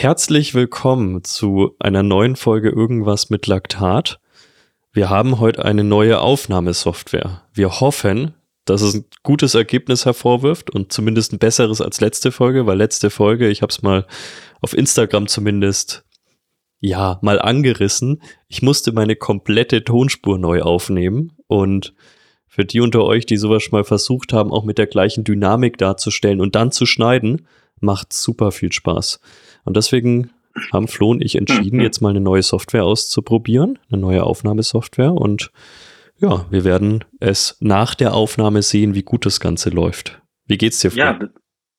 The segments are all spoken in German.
Herzlich willkommen zu einer neuen Folge Irgendwas mit Laktat. Wir haben heute eine neue Aufnahmesoftware. Wir hoffen, dass es ein gutes Ergebnis hervorwirft und zumindest ein besseres als letzte Folge, weil letzte Folge, ich habe es mal auf Instagram zumindest, ja, mal angerissen. Ich musste meine komplette Tonspur neu aufnehmen und für die unter euch, die sowas schon mal versucht haben, auch mit der gleichen Dynamik darzustellen und dann zu schneiden, macht super viel Spaß. Und deswegen haben Flo und ich entschieden, mhm. jetzt mal eine neue Software auszuprobieren, eine neue Aufnahmesoftware. Und ja, wir werden es nach der Aufnahme sehen, wie gut das Ganze läuft. Wie geht's dir, Flo? Ja,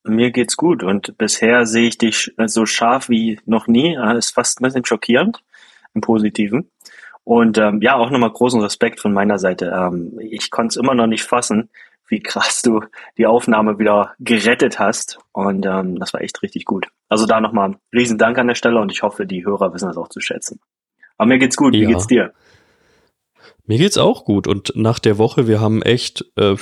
mir geht's gut. Und bisher sehe ich dich so scharf wie noch nie. Das ist fast ein bisschen schockierend im Positiven. Und ähm, ja, auch nochmal großen Respekt von meiner Seite. Ähm, ich konnte es immer noch nicht fassen, wie krass du die Aufnahme wieder gerettet hast. Und ähm, das war echt richtig gut. Also da nochmal riesen Dank an der Stelle und ich hoffe, die Hörer wissen das auch zu schätzen. Aber mir geht's gut. Wie ja. geht's dir? Mir geht's auch gut. Und nach der Woche, wir haben echt, äh,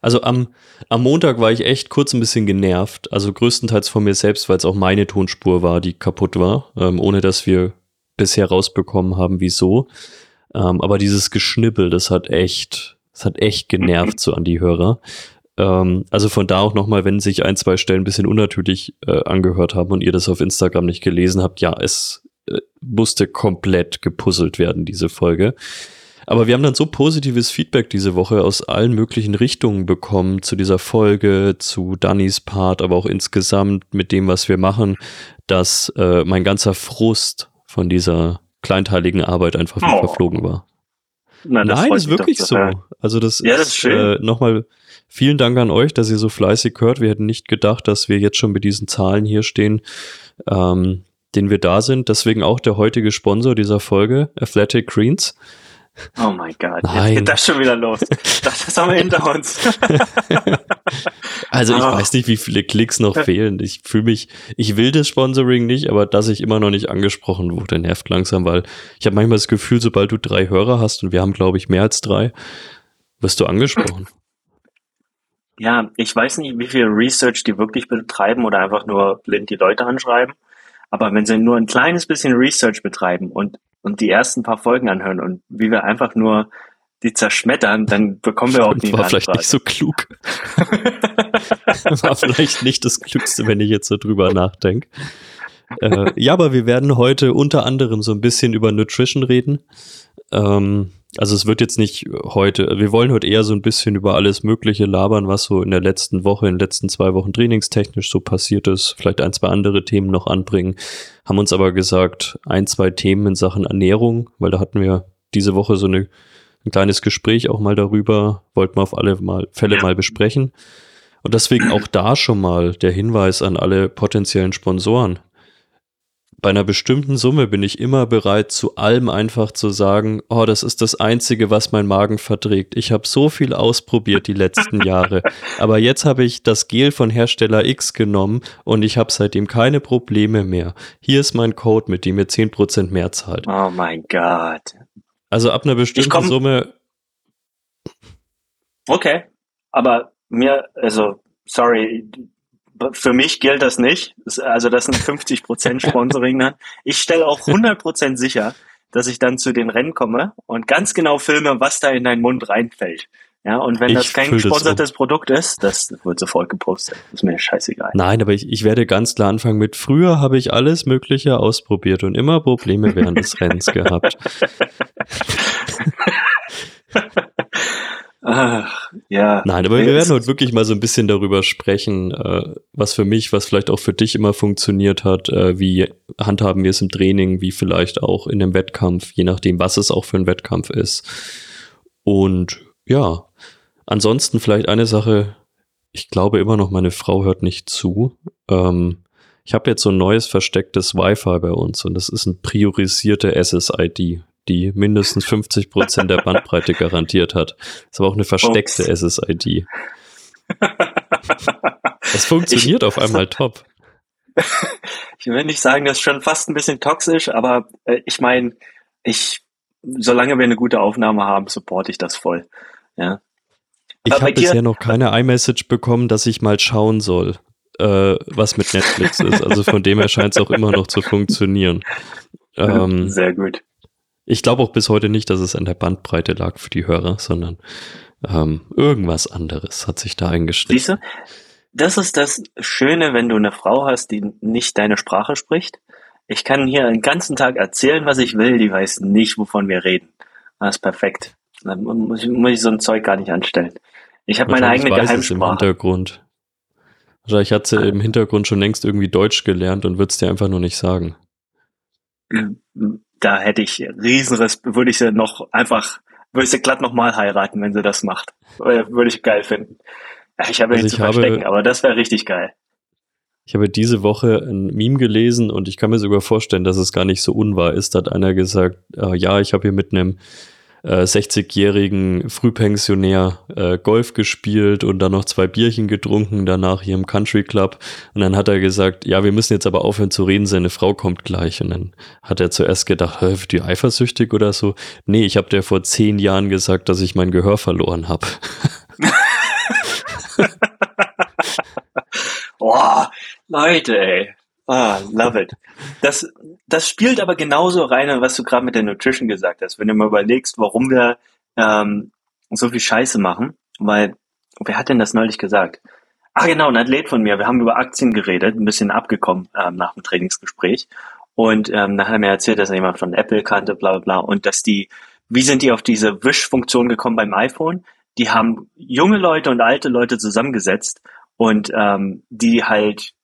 also am, am Montag war ich echt kurz ein bisschen genervt. Also größtenteils von mir selbst, weil es auch meine Tonspur war, die kaputt war, ähm, ohne dass wir bisher rausbekommen haben, wieso. Ähm, aber dieses Geschnippel, das hat echt, das hat echt genervt so an die Hörer. Ähm, also von da auch nochmal, wenn sich ein, zwei Stellen ein bisschen unnatürlich äh, angehört haben und ihr das auf Instagram nicht gelesen habt, ja, es äh, musste komplett gepuzzelt werden, diese Folge. Aber wir haben dann so positives Feedback diese Woche aus allen möglichen Richtungen bekommen zu dieser Folge, zu Dannys Part, aber auch insgesamt mit dem, was wir machen, dass äh, mein ganzer Frust von dieser kleinteiligen Arbeit einfach oh. verflogen war. Na, das Nein, ist wirklich doch, so. Also das, ja, ist, ist äh, nochmal vielen Dank an euch, dass ihr so fleißig hört. Wir hätten nicht gedacht, dass wir jetzt schon mit diesen Zahlen hier stehen, ähm, den wir da sind. Deswegen auch der heutige Sponsor dieser Folge, Athletic Greens. Oh mein Gott, jetzt geht das schon wieder los. Das ist haben wir hinter uns. also ich oh. weiß nicht, wie viele Klicks noch fehlen. Ich fühle mich, ich will das Sponsoring nicht, aber dass ich immer noch nicht angesprochen wurde, nervt langsam, weil ich habe manchmal das Gefühl, sobald du drei Hörer hast, und wir haben, glaube ich, mehr als drei, wirst du angesprochen. Ja, ich weiß nicht, wie viel Research die wirklich betreiben oder einfach nur blind die Leute anschreiben. Aber wenn sie nur ein kleines bisschen Research betreiben und und die ersten paar Folgen anhören und wie wir einfach nur die zerschmettern, dann bekommen wir auch die War vielleicht nicht so klug. War vielleicht nicht das Klügste, wenn ich jetzt so drüber nachdenke. Äh, ja, aber wir werden heute unter anderem so ein bisschen über Nutrition reden. Ähm, also es wird jetzt nicht heute, wir wollen heute eher so ein bisschen über alles Mögliche labern, was so in der letzten Woche, in den letzten zwei Wochen trainingstechnisch so passiert ist, vielleicht ein, zwei andere Themen noch anbringen, haben uns aber gesagt, ein, zwei Themen in Sachen Ernährung, weil da hatten wir diese Woche so eine, ein kleines Gespräch auch mal darüber, wollten wir auf alle mal, Fälle mal besprechen. Und deswegen auch da schon mal der Hinweis an alle potenziellen Sponsoren bei einer bestimmten Summe bin ich immer bereit, zu allem einfach zu sagen, oh, das ist das Einzige, was mein Magen verträgt. Ich habe so viel ausprobiert die letzten Jahre, aber jetzt habe ich das Gel von Hersteller X genommen und ich habe seitdem keine Probleme mehr. Hier ist mein Code, mit dem ihr 10% mehr zahlt. Oh mein Gott. Also ab einer bestimmten Summe. Okay, aber mir, also, sorry, für mich gilt das nicht. Also das sind 50 Prozent Sponsoring dann. Ich stelle auch 100 Prozent sicher, dass ich dann zu den Rennen komme und ganz genau filme, was da in deinen Mund reinfällt. Ja, und wenn ich das kein gesponsertes um. Produkt ist, das wird sofort gepostet. Das ist mir scheißegal. Nein, aber ich, ich werde ganz klar anfangen mit, früher habe ich alles Mögliche ausprobiert und immer Probleme während des Rennens gehabt. Ach, ja. Nein, aber wir werden heute wirklich mal so ein bisschen darüber sprechen, äh, was für mich, was vielleicht auch für dich immer funktioniert hat, äh, wie handhaben wir es im Training, wie vielleicht auch in dem Wettkampf, je nachdem, was es auch für ein Wettkampf ist. Und ja, ansonsten vielleicht eine Sache, ich glaube immer noch, meine Frau hört nicht zu. Ähm, ich habe jetzt so ein neues verstecktes Wi-Fi bei uns und das ist ein priorisierte SSID die mindestens 50 Prozent der Bandbreite garantiert hat. Das ist aber auch eine versteckte Ups. SSID. Das funktioniert ich, auf einmal top. Ich will nicht sagen, das ist schon fast ein bisschen toxisch, aber äh, ich meine, ich, solange wir eine gute Aufnahme haben, supporte ich das voll. Ja. Ich habe bisher noch keine iMessage bekommen, dass ich mal schauen soll. äh, was mit Netflix ist. Also von dem her scheint es auch immer noch zu funktionieren. Ähm, Sehr gut. Ich glaube auch bis heute nicht, dass es an der Bandbreite lag für die Hörer, sondern ähm, irgendwas anderes hat sich da eingestellt. Siehst du, das ist das Schöne, wenn du eine Frau hast, die nicht deine Sprache spricht. Ich kann hier den ganzen Tag erzählen, was ich will, die weiß nicht, wovon wir reden. Das ist perfekt. Dann muss ich, muss ich so ein Zeug gar nicht anstellen. Ich habe meine eigene weiß Geheimsprache. im Hintergrund. Wahrscheinlich hat sie ah. im Hintergrund schon längst irgendwie Deutsch gelernt und wird es dir einfach nur nicht sagen. Da hätte ich rieseres, würde ich sie noch einfach, würde ich sie glatt nochmal heiraten, wenn sie das macht. Würde ich geil finden. Ich habe also nichts zu verstecken, aber das wäre richtig geil. Ich habe diese Woche ein Meme gelesen und ich kann mir sogar vorstellen, dass es gar nicht so unwahr ist. Da hat einer gesagt, äh, ja, ich habe hier mit einem äh, 60-jährigen Frühpensionär äh, Golf gespielt und dann noch zwei Bierchen getrunken, danach hier im Country Club. Und dann hat er gesagt, ja, wir müssen jetzt aber aufhören zu reden, seine Frau kommt gleich. Und dann hat er zuerst gedacht, hä, die eifersüchtig oder so. Nee, ich habe dir vor zehn Jahren gesagt, dass ich mein Gehör verloren habe. Boah, Leute, ey. Ah, love it. Das, das spielt aber genauso rein, was du gerade mit der Nutrition gesagt hast. Wenn du mal überlegst, warum wir ähm, so viel Scheiße machen, weil, wer hat denn das neulich gesagt? Ah, genau, ein Athlet von mir. Wir haben über Aktien geredet, ein bisschen abgekommen ähm, nach dem Trainingsgespräch. Und ähm, dann hat er mir erzählt, dass er jemand von Apple kannte, bla bla bla. Und dass die, wie sind die auf diese Wish-Funktion gekommen beim iPhone? Die haben junge Leute und alte Leute zusammengesetzt und ähm, die halt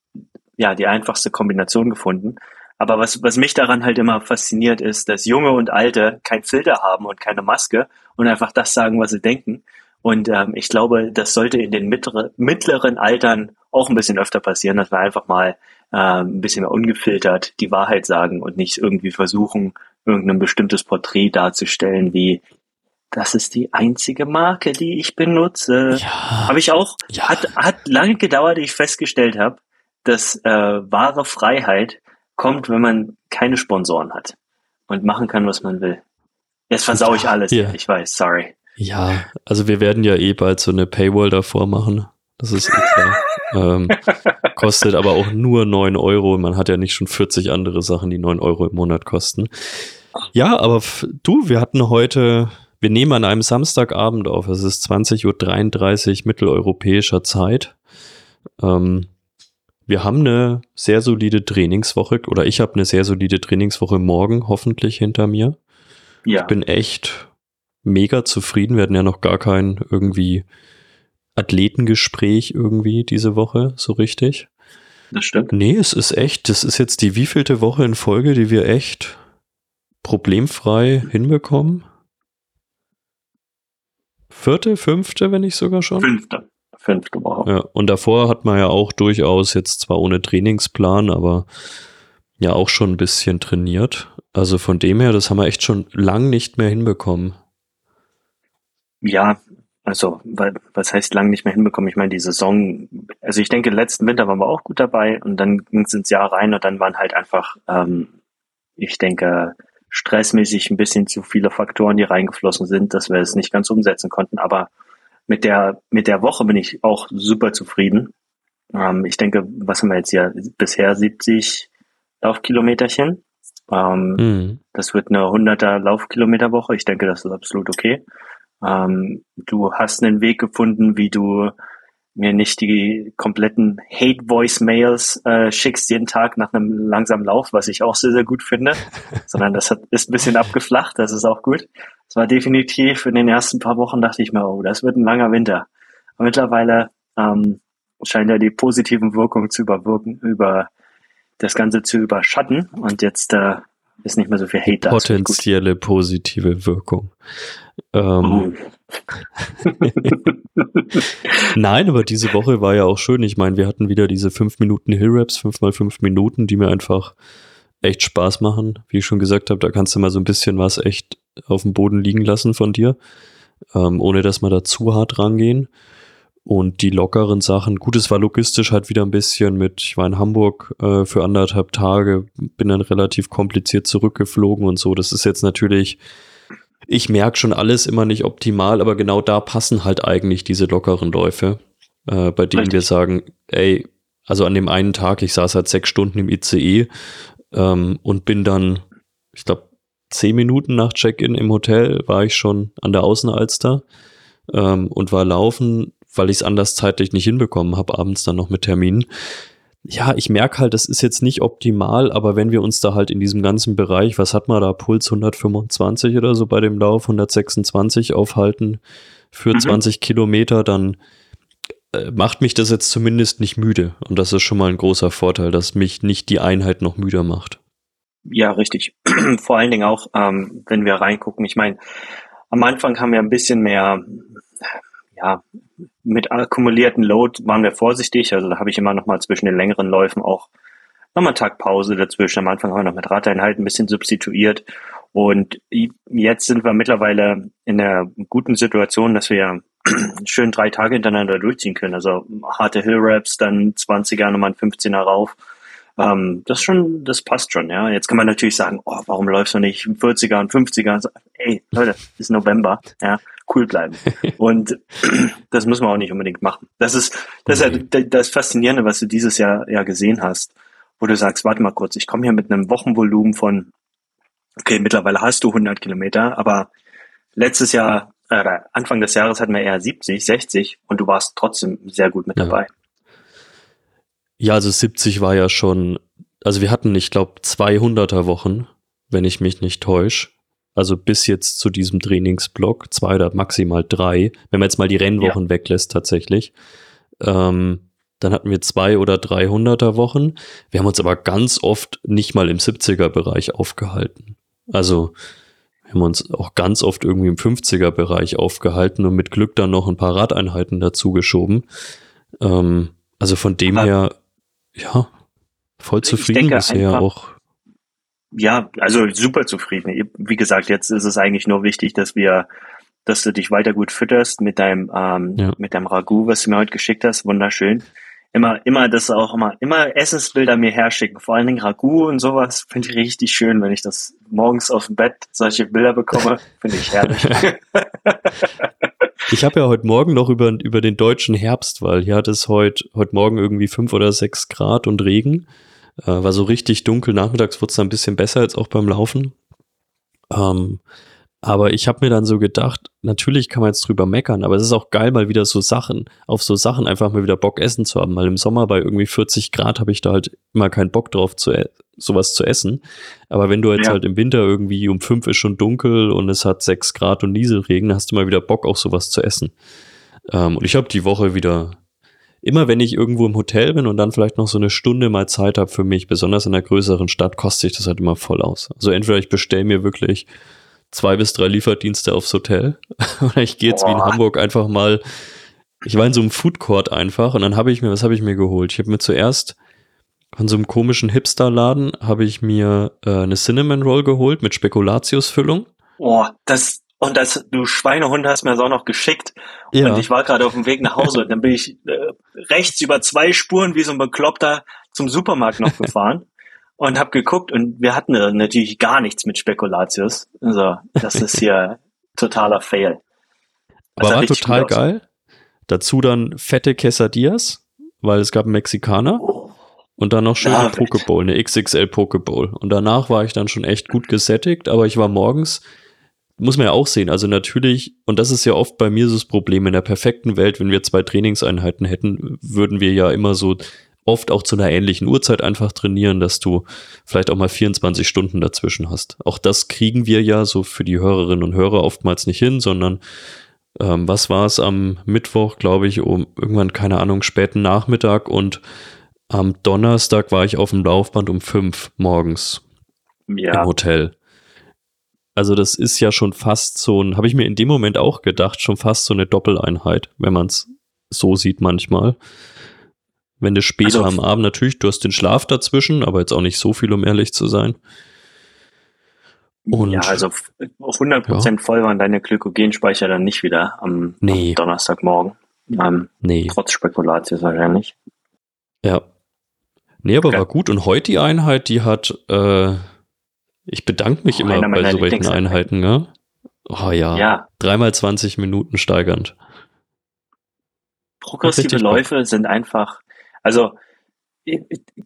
ja, die einfachste Kombination gefunden. Aber was, was mich daran halt immer fasziniert, ist, dass Junge und Alte kein Filter haben und keine Maske und einfach das sagen, was sie denken. Und ähm, ich glaube, das sollte in den mittlere, mittleren Altern auch ein bisschen öfter passieren, dass wir einfach mal ähm, ein bisschen mehr ungefiltert die Wahrheit sagen und nicht irgendwie versuchen, irgendein bestimmtes Porträt darzustellen, wie das ist die einzige Marke, die ich benutze. Ja, habe ich auch. Ja. Hat, hat lange gedauert, ich festgestellt habe, dass äh, wahre Freiheit kommt, wenn man keine Sponsoren hat und machen kann, was man will. Jetzt versau ich alles. Ja. Ich weiß, sorry. Ja, also wir werden ja eh bald so eine Paywall davor machen. Das ist eh klar. ähm, kostet aber auch nur neun Euro. Man hat ja nicht schon 40 andere Sachen, die neun Euro im Monat kosten. Ja, aber du, wir hatten heute, wir nehmen an einem Samstagabend auf. Es ist 20.33 Uhr mitteleuropäischer Zeit. Ähm, wir haben eine sehr solide Trainingswoche oder ich habe eine sehr solide Trainingswoche morgen hoffentlich hinter mir. Ja. Ich bin echt mega zufrieden. Wir hatten ja noch gar kein irgendwie Athletengespräch irgendwie diese Woche so richtig. Das stimmt. Nee, es ist echt, das ist jetzt die wievielte Woche in Folge, die wir echt problemfrei hinbekommen. Vierte, fünfte, wenn nicht sogar schon? Fünfte fünfte Woche. Ja, und davor hat man ja auch durchaus jetzt zwar ohne Trainingsplan, aber ja auch schon ein bisschen trainiert. Also von dem her, das haben wir echt schon lang nicht mehr hinbekommen. Ja, also was heißt lang nicht mehr hinbekommen? Ich meine, die Saison, also ich denke, letzten Winter waren wir auch gut dabei und dann ging es ins Jahr rein und dann waren halt einfach, ähm, ich denke, stressmäßig ein bisschen zu viele Faktoren, die reingeflossen sind, dass wir es nicht ganz umsetzen konnten. Aber mit der, mit der Woche bin ich auch super zufrieden. Ähm, ich denke, was haben wir jetzt hier? Bisher 70 Laufkilometerchen. Ähm, mhm. Das wird eine 100er Laufkilometerwoche. Ich denke, das ist absolut okay. Ähm, du hast einen Weg gefunden, wie du mir nicht die kompletten Hate-Voice-Mails äh, schickst jeden Tag nach einem langsamen Lauf, was ich auch sehr, sehr gut finde, sondern das hat, ist ein bisschen abgeflacht, das ist auch gut. Es war definitiv in den ersten paar Wochen dachte ich mir, oh, das wird ein langer Winter. Aber mittlerweile ähm, scheint er die positiven Wirkungen zu überwirken, über das Ganze zu überschatten und jetzt äh, ist nicht mehr so viel Hate da. Potenzielle positive Wirkung. Ähm, Nein, aber diese Woche war ja auch schön. Ich meine, wir hatten wieder diese 5 Minuten Hill-Raps, 5 mal 5 Minuten, die mir einfach echt Spaß machen. Wie ich schon gesagt habe, da kannst du mal so ein bisschen was echt auf dem Boden liegen lassen von dir, ähm, ohne dass wir da zu hart rangehen. Und die lockeren Sachen, gut, es war logistisch halt wieder ein bisschen mit, ich war in Hamburg äh, für anderthalb Tage, bin dann relativ kompliziert zurückgeflogen und so. Das ist jetzt natürlich ich merke schon alles immer nicht optimal, aber genau da passen halt eigentlich diese lockeren Läufe, äh, bei denen Richtig. wir sagen, ey, also an dem einen Tag, ich saß halt sechs Stunden im ICE ähm, und bin dann, ich glaube, zehn Minuten nach Check-in im Hotel war ich schon an der Außenalster ähm, und war laufen, weil ich es anders zeitlich nicht hinbekommen habe, abends dann noch mit Terminen. Ja, ich merke halt, das ist jetzt nicht optimal, aber wenn wir uns da halt in diesem ganzen Bereich, was hat man da, Puls 125 oder so bei dem Lauf, 126 aufhalten für mhm. 20 Kilometer, dann äh, macht mich das jetzt zumindest nicht müde. Und das ist schon mal ein großer Vorteil, dass mich nicht die Einheit noch müder macht. Ja, richtig. Vor allen Dingen auch, ähm, wenn wir reingucken. Ich meine, am Anfang haben wir ein bisschen mehr, ja, mit akkumulierten Load waren wir vorsichtig. Also da habe ich immer noch mal zwischen den längeren Läufen auch nochmal einen Tag Pause dazwischen. Am Anfang haben wir noch mit Radeinheiten ein bisschen substituiert. Und jetzt sind wir mittlerweile in einer guten Situation, dass wir schön drei Tage hintereinander durchziehen können. Also harte Hill Raps, dann 20er, nochmal ein 15er rauf. Ähm, das schon, das passt schon, ja. Jetzt kann man natürlich sagen, oh, warum läufst du nicht 40er und 50er? Ey, Leute, ist November, ja, cool bleiben. und das muss man auch nicht unbedingt machen. Das ist, das ist ja das Faszinierende, was du dieses Jahr ja gesehen hast, wo du sagst, warte mal kurz, ich komme hier mit einem Wochenvolumen von, okay, mittlerweile hast du 100 Kilometer, aber letztes Jahr äh, Anfang des Jahres hatten wir eher 70, 60 und du warst trotzdem sehr gut mit dabei. Ja, also 70 war ja schon, also wir hatten, ich glaube, 200er Wochen, wenn ich mich nicht täusche. Also bis jetzt zu diesem Trainingsblock, zwei oder maximal drei, wenn man jetzt mal die Rennwochen ja. weglässt tatsächlich. Ähm, dann hatten wir zwei oder 300er Wochen. Wir haben uns aber ganz oft nicht mal im 70er Bereich aufgehalten. Also wir haben uns auch ganz oft irgendwie im 50er-Bereich aufgehalten und mit Glück dann noch ein paar Radeinheiten dazu geschoben. Ähm, also von dem Aber her, ja, voll zufrieden bisher einfach, auch. Ja, also super zufrieden. Wie gesagt, jetzt ist es eigentlich nur wichtig, dass wir, dass du dich weiter gut fütterst mit deinem, ähm, ja. mit deinem Ragout, was du mir heute geschickt hast. Wunderschön immer, immer das auch immer, immer Essensbilder mir herschicken. Vor allen Dingen Ragout und sowas finde ich richtig schön, wenn ich das morgens auf dem Bett solche Bilder bekomme, finde ich herrlich. ich habe ja heute Morgen noch über, über den deutschen Herbst, weil hier hat es heute, heute Morgen irgendwie fünf oder sechs Grad und Regen. Äh, war so richtig dunkel. Nachmittags wurde es ein bisschen besser als auch beim Laufen. Ähm, aber ich habe mir dann so gedacht, natürlich kann man jetzt drüber meckern, aber es ist auch geil, mal wieder so Sachen, auf so Sachen einfach mal wieder Bock essen zu haben. Weil im Sommer bei irgendwie 40 Grad habe ich da halt immer keinen Bock drauf, zu e sowas zu essen. Aber wenn du jetzt ja. halt im Winter irgendwie um fünf ist schon dunkel und es hat sechs Grad und Nieselregen, hast du mal wieder Bock, auch sowas zu essen. Ähm, und ich habe die Woche wieder, immer wenn ich irgendwo im Hotel bin und dann vielleicht noch so eine Stunde mal Zeit habe für mich, besonders in einer größeren Stadt, kostet sich das halt immer voll aus. Also entweder ich bestelle mir wirklich zwei bis drei Lieferdienste aufs Hotel. Oder ich gehe jetzt Boah. wie in Hamburg einfach mal. Ich war in so einem Food Court einfach und dann habe ich mir, was habe ich mir geholt? Ich habe mir zuerst von so einem komischen Hipster-Laden habe ich mir äh, eine Cinnamon Roll geholt mit Spekulatiusfüllung. Boah, das und das du Schweinehund hast mir das auch noch geschickt ja. und ich war gerade auf dem Weg nach Hause und dann bin ich äh, rechts über zwei Spuren wie so ein Bekloppter zum Supermarkt noch gefahren und habe geguckt und wir hatten natürlich gar nichts mit Spekulatius. Also das ist hier totaler Fail. Das Aber war total geil. Dazu dann fette Quesadillas, weil es gab einen Mexikaner. Oh. Und dann noch schöne Pokeball, eine XXL Pokeball. Und danach war ich dann schon echt gut gesättigt, aber ich war morgens, muss man ja auch sehen, also natürlich, und das ist ja oft bei mir so das Problem, in der perfekten Welt, wenn wir zwei Trainingseinheiten hätten, würden wir ja immer so oft auch zu einer ähnlichen Uhrzeit einfach trainieren, dass du vielleicht auch mal 24 Stunden dazwischen hast. Auch das kriegen wir ja so für die Hörerinnen und Hörer oftmals nicht hin, sondern ähm, was war es am Mittwoch, glaube ich, um irgendwann, keine Ahnung, späten Nachmittag und am Donnerstag war ich auf dem Laufband um fünf morgens ja. im Hotel. Also das ist ja schon fast so ein, habe ich mir in dem Moment auch gedacht, schon fast so eine Doppeleinheit, wenn man es so sieht manchmal. Wenn du später also, am Abend natürlich, du hast den Schlaf dazwischen, aber jetzt auch nicht so viel, um ehrlich zu sein. Und, ja, also auf 100% ja. voll waren deine Glykogenspeicher dann nicht wieder am, nee. am Donnerstagmorgen. Ähm, nee. Trotz Spekulatius wahrscheinlich. Ja. Nee, aber okay. war gut. Und heute die Einheit, die hat, äh, ich bedanke mich oh, immer bei solchen Einheiten, ne? Oh ja. ja. Dreimal 20 Minuten steigernd. Progressive Läufe sind einfach also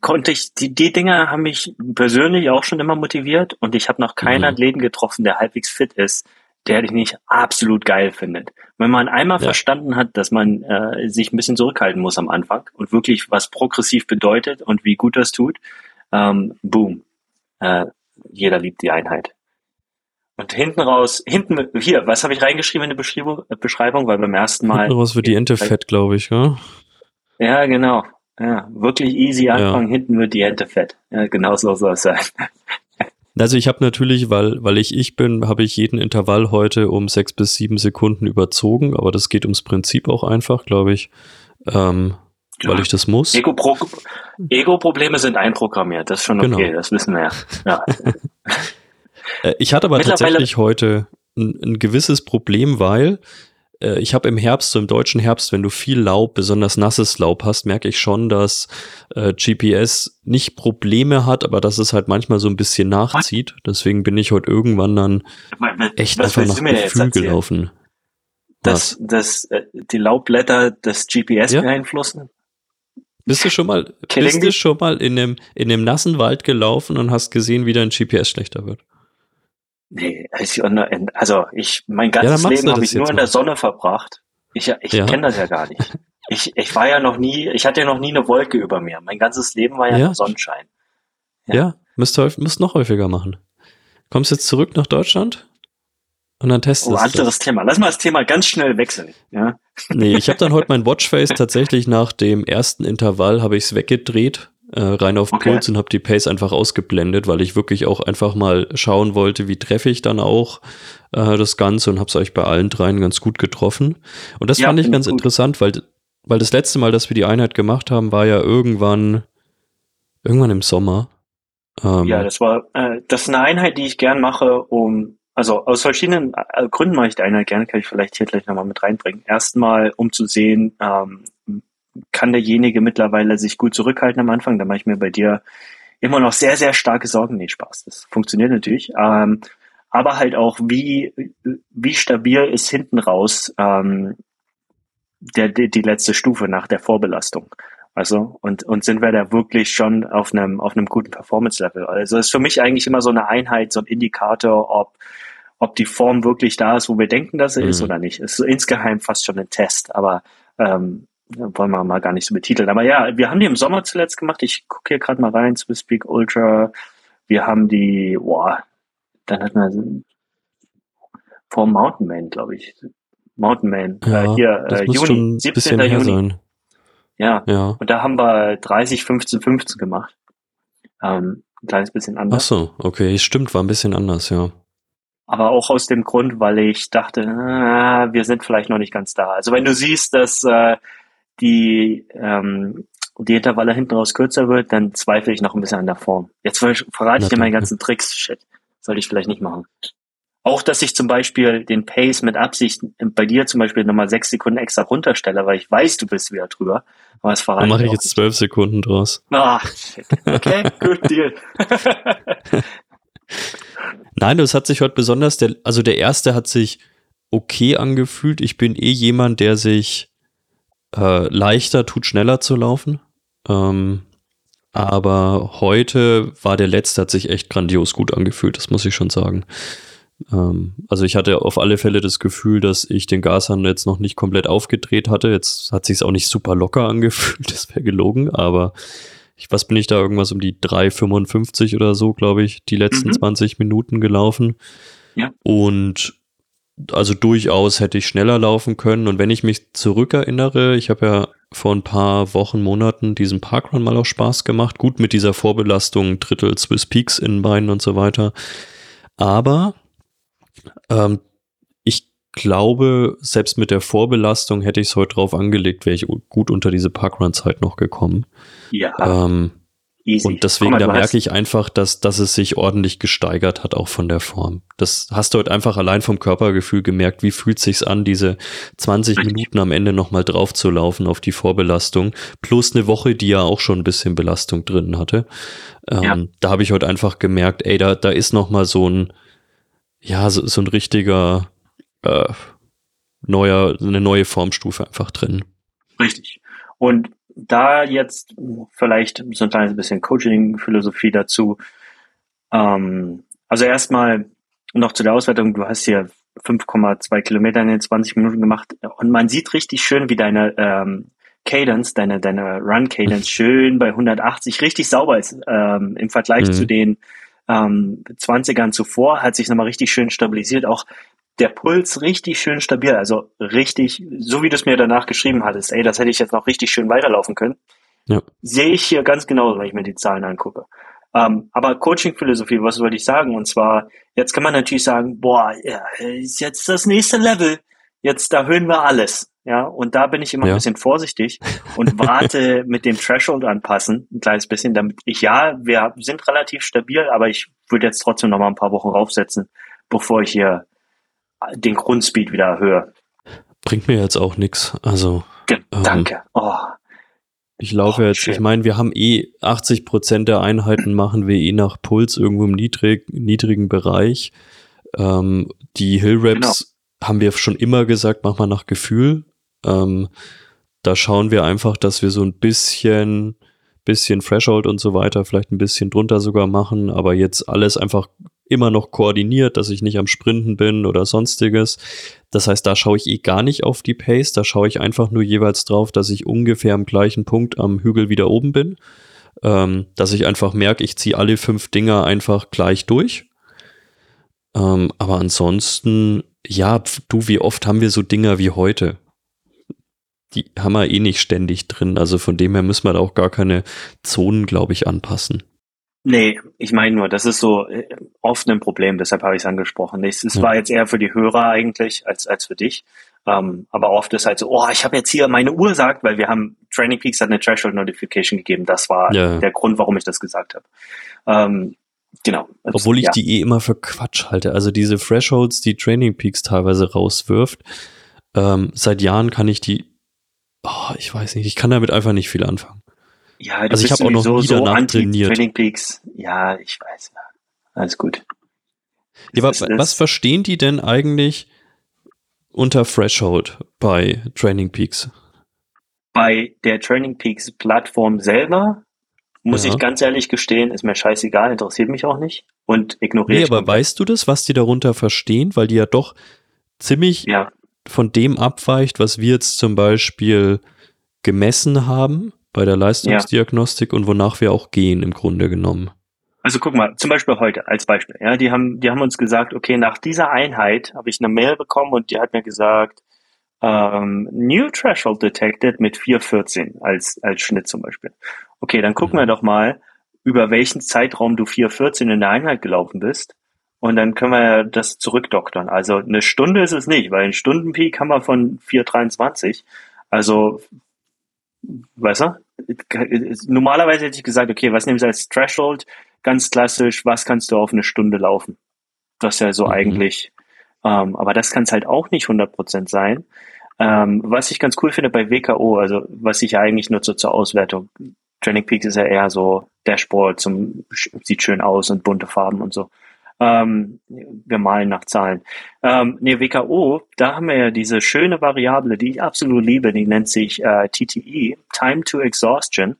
konnte ich, die, die Dinge haben mich persönlich auch schon immer motiviert und ich habe noch keinen mhm. Athleten getroffen, der halbwegs fit ist, der dich nicht absolut geil findet. Wenn man einmal ja. verstanden hat, dass man äh, sich ein bisschen zurückhalten muss am Anfang und wirklich was progressiv bedeutet und wie gut das tut, ähm, boom, äh, jeder liebt die Einheit. Und hinten raus, hinten, hier, was habe ich reingeschrieben in die Beschreibung, Beschreibung weil beim ersten Mal. Hinten raus wird die Ente fett, glaube ich, ja? Ja, genau. Ja, wirklich easy anfangen, ja. hinten wird die Ente fett. Ja, genau so soll es sein. Also ich habe natürlich, weil, weil ich ich bin, habe ich jeden Intervall heute um sechs bis sieben Sekunden überzogen, aber das geht ums Prinzip auch einfach, glaube ich, ähm, ja. weil ich das muss. Ego-Probleme sind einprogrammiert, das ist schon okay, genau. das wissen wir ja. ja. Äh, ich hatte aber tatsächlich heute ein, ein gewisses Problem, weil äh, ich habe im Herbst, so im deutschen Herbst, wenn du viel Laub, besonders nasses Laub hast, merke ich schon, dass äh, GPS nicht Probleme hat, aber dass es halt manchmal so ein bisschen nachzieht. Deswegen bin ich heute irgendwann dann echt was einfach nach Gefühl gelaufen. Dass, dass äh, die Laubblätter das GPS ja? beeinflussen? Bist du schon mal, bist du schon mal in einem, in einem nassen Wald gelaufen und hast gesehen, wie dein GPS schlechter wird? Nee, also ich, mein ganzes ja, Leben habe ich nur in der Sonne verbracht. Ich, ich ja. kenne das ja gar nicht. Ich, ich war ja noch nie, ich hatte ja noch nie eine Wolke über mir. Mein ganzes Leben war ja, ja. Sonnenschein. Ja, ja müsst, müsst noch häufiger machen. Kommst jetzt zurück nach Deutschland? Und dann testest du. Oh, anderes Thema. Lass mal das Thema ganz schnell wechseln. Ja? Nee, ich habe dann heute mein Watchface tatsächlich nach dem ersten Intervall habe ich es weggedreht äh, rein auf okay. Puls und habe die Pace einfach ausgeblendet, weil ich wirklich auch einfach mal schauen wollte, wie treffe ich dann auch äh, das Ganze und habe es euch bei allen dreien ganz gut getroffen. Und das ja, fand ich ganz gut. interessant, weil, weil das letzte Mal, dass wir die Einheit gemacht haben, war ja irgendwann, irgendwann im Sommer. Ähm, ja, das war, äh, das ist eine Einheit, die ich gern mache, um also aus verschiedenen äh, Gründen mache ich die Einheit gerne, kann ich vielleicht hier gleich nochmal mit reinbringen. Erstmal, um zu sehen, ähm, kann derjenige mittlerweile sich gut zurückhalten am Anfang. Da mache ich mir bei dir immer noch sehr, sehr starke Sorgen. Nee, Spaß. Das funktioniert natürlich. Ähm, aber halt auch, wie, wie stabil ist hinten raus ähm, der, die, die letzte Stufe nach der Vorbelastung. Also, und, und sind wir da wirklich schon auf einem, auf einem guten Performance-Level? Also, ist für mich eigentlich immer so eine Einheit, so ein Indikator, ob, ob die Form wirklich da ist, wo wir denken, dass sie mhm. ist oder nicht. Ist so insgeheim fast schon ein Test, aber ähm, wollen wir mal gar nicht so betiteln. Aber ja, wir haben die im Sommer zuletzt gemacht. Ich gucke hier gerade mal rein, Swiss Peak Ultra. Wir haben die, boah, dann hat man vor Mountain Man, glaube ich. Mountain Man. Ja, äh, hier, das äh, Juni, schon 17. Juni. Ja. ja. Und da haben wir 30, 15, 15 gemacht. Ähm, ein kleines bisschen anders. Ach so, okay, stimmt, war ein bisschen anders, ja. Aber auch aus dem Grund, weil ich dachte, ah, wir sind vielleicht noch nicht ganz da. Also wenn du siehst, dass äh, die, ähm, die Intervalle hinten raus kürzer wird, dann zweifle ich noch ein bisschen an der Form. Jetzt verrate ich dir meine ganzen Tricks. Shit, sollte ich vielleicht nicht machen. Auch, dass ich zum Beispiel den Pace mit Absicht bei dir zum Beispiel nochmal sechs Sekunden extra runterstelle, weil ich weiß, du bist wieder drüber. Aber das verrate Dann mache ich jetzt zwölf Sekunden draus. Ah, shit. Okay, good deal. Nein, das hat sich heute besonders, der, also der erste hat sich okay angefühlt. Ich bin eh jemand, der sich äh, leichter tut, schneller zu laufen. Ähm, aber heute war der letzte, hat sich echt grandios gut angefühlt, das muss ich schon sagen. Ähm, also ich hatte auf alle Fälle das Gefühl, dass ich den Gashahn jetzt noch nicht komplett aufgedreht hatte. Jetzt hat sich auch nicht super locker angefühlt, das wäre gelogen, aber ich, was bin ich da irgendwas um die 3,55 oder so, glaube ich, die letzten mhm. 20 Minuten gelaufen. Ja. Und also durchaus hätte ich schneller laufen können. Und wenn ich mich zurückerinnere, ich habe ja vor ein paar Wochen, Monaten diesen Parkrun mal auch Spaß gemacht. Gut mit dieser Vorbelastung, Drittel Swiss Peaks in Beinen und so weiter. Aber ähm, glaube, selbst mit der Vorbelastung hätte ich es heute drauf angelegt, wäre ich gut unter diese Parkrun-Zeit noch gekommen. Ja. Ähm, Easy. Und deswegen, mal, da merke ich einfach, dass, dass es sich ordentlich gesteigert hat, auch von der Form. Das hast du heute einfach allein vom Körpergefühl gemerkt, wie fühlt sich's an, diese 20 Richtig. Minuten am Ende nochmal drauf zu laufen auf die Vorbelastung, plus eine Woche, die ja auch schon ein bisschen Belastung drin hatte. Ähm, ja. Da habe ich heute einfach gemerkt, ey, da, da ist nochmal so ein, ja, so, so ein richtiger, äh, neuer, eine neue Formstufe einfach drin. Richtig. Und da jetzt vielleicht so ein kleines bisschen Coaching-Philosophie dazu. Ähm, also erstmal noch zu der Auswertung. Du hast hier 5,2 Kilometer in den 20 Minuten gemacht und man sieht richtig schön, wie deine ähm, Cadence, deine, deine Run Cadence schön bei 180 richtig sauber ist ähm, im Vergleich mhm. zu den ähm, 20ern zuvor, hat sich nochmal richtig schön stabilisiert. Auch der Puls richtig schön stabil, also richtig, so wie du es mir danach geschrieben hattest, ey, das hätte ich jetzt noch richtig schön weiterlaufen können. Ja. Sehe ich hier ganz genau, wenn ich mir die Zahlen angucke. Ähm, aber Coaching-Philosophie, was wollte ich sagen? Und zwar, jetzt kann man natürlich sagen, boah, ja, ist jetzt das nächste Level. Jetzt erhöhen wir alles. Ja, und da bin ich immer ja. ein bisschen vorsichtig und warte mit dem Threshold anpassen, ein kleines bisschen, damit ich, ja, wir sind relativ stabil, aber ich würde jetzt trotzdem noch mal ein paar Wochen raufsetzen, bevor ich hier den Grundspeed wieder erhöhe. Bringt mir jetzt auch nichts. Also. Ähm, danke. Oh. Ich laufe oh, jetzt, schön. ich meine, wir haben eh 80 Prozent der Einheiten machen wir eh nach Puls irgendwo im niedrig, niedrigen Bereich. Ähm, die Hill Reps genau. haben wir schon immer gesagt, mach mal nach Gefühl. Ähm, da schauen wir einfach, dass wir so ein bisschen, bisschen Threshold und so weiter, vielleicht ein bisschen drunter sogar machen, aber jetzt alles einfach immer noch koordiniert, dass ich nicht am Sprinten bin oder sonstiges. Das heißt, da schaue ich eh gar nicht auf die Pace, da schaue ich einfach nur jeweils drauf, dass ich ungefähr am gleichen Punkt am Hügel wieder oben bin. Ähm, dass ich einfach merke, ich ziehe alle fünf Dinger einfach gleich durch. Ähm, aber ansonsten, ja, du, wie oft haben wir so Dinger wie heute? Die haben wir eh nicht ständig drin. Also von dem her müssen wir da auch gar keine Zonen, glaube ich, anpassen. Nee, ich meine nur, das ist so äh, oft ein Problem, deshalb habe ich es angesprochen. Es, es ja. war jetzt eher für die Hörer eigentlich als, als für dich. Ähm, aber oft ist halt so, oh, ich habe jetzt hier meine Uhr sagt, weil wir haben Training Peaks hat eine Threshold Notification gegeben. Das war ja. der Grund, warum ich das gesagt habe. Ähm, genau. Obwohl ich ja. die eh immer für Quatsch halte. Also diese Thresholds, die Training Peaks teilweise rauswirft, ähm, seit Jahren kann ich die, oh, ich weiß nicht, ich kann damit einfach nicht viel anfangen. Ja, du also ich habe auch noch nie so danach trainiert. Training Peaks. Ja, ich weiß. Alles gut. Ja, aber was verstehen die denn eigentlich unter Threshold bei Training Peaks? Bei der Training Peaks Plattform selber muss ja. ich ganz ehrlich gestehen, ist mir scheißegal, interessiert mich auch nicht und ignoriere Nee, aber weißt du das, was die darunter verstehen? Weil die ja doch ziemlich ja. von dem abweicht, was wir jetzt zum Beispiel gemessen haben bei der Leistungsdiagnostik ja. und wonach wir auch gehen im Grunde genommen. Also guck mal, zum Beispiel heute als Beispiel. Ja, die haben, die haben uns gesagt, okay, nach dieser Einheit habe ich eine Mail bekommen und die hat mir gesagt, ähm, New Threshold detected mit 414 als, als Schnitt zum Beispiel. Okay, dann gucken mhm. wir doch mal, über welchen Zeitraum du 414 in der Einheit gelaufen bist. Und dann können wir das zurückdoktern. Also eine Stunde ist es nicht, weil ein Stundenpeak haben wir von 423. Also weißt du? Normalerweise hätte ich gesagt, okay, was nehme ich als Threshold? Ganz klassisch, was kannst du auf eine Stunde laufen? Das ist ja so mhm. eigentlich. Ähm, aber das kann es halt auch nicht 100% sein. Ähm, was ich ganz cool finde bei WKO, also was ich ja eigentlich nutze zur Auswertung, Training Peaks ist ja eher so Dashboard, zum, sieht schön aus und bunte Farben und so. Ähm, wir malen nach Zahlen. Ähm, ne, WKO, da haben wir ja diese schöne Variable, die ich absolut liebe, die nennt sich äh, TTE, Time to Exhaustion.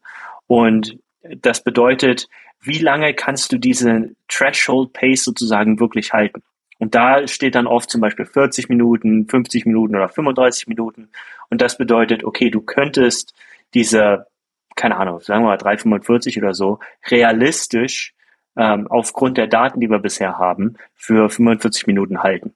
Und das bedeutet, wie lange kannst du diese Threshold Pace sozusagen wirklich halten? Und da steht dann oft zum Beispiel 40 Minuten, 50 Minuten oder 35 Minuten. Und das bedeutet, okay, du könntest diese, keine Ahnung, sagen wir mal 345 oder so, realistisch ähm, aufgrund der Daten, die wir bisher haben, für 45 Minuten halten.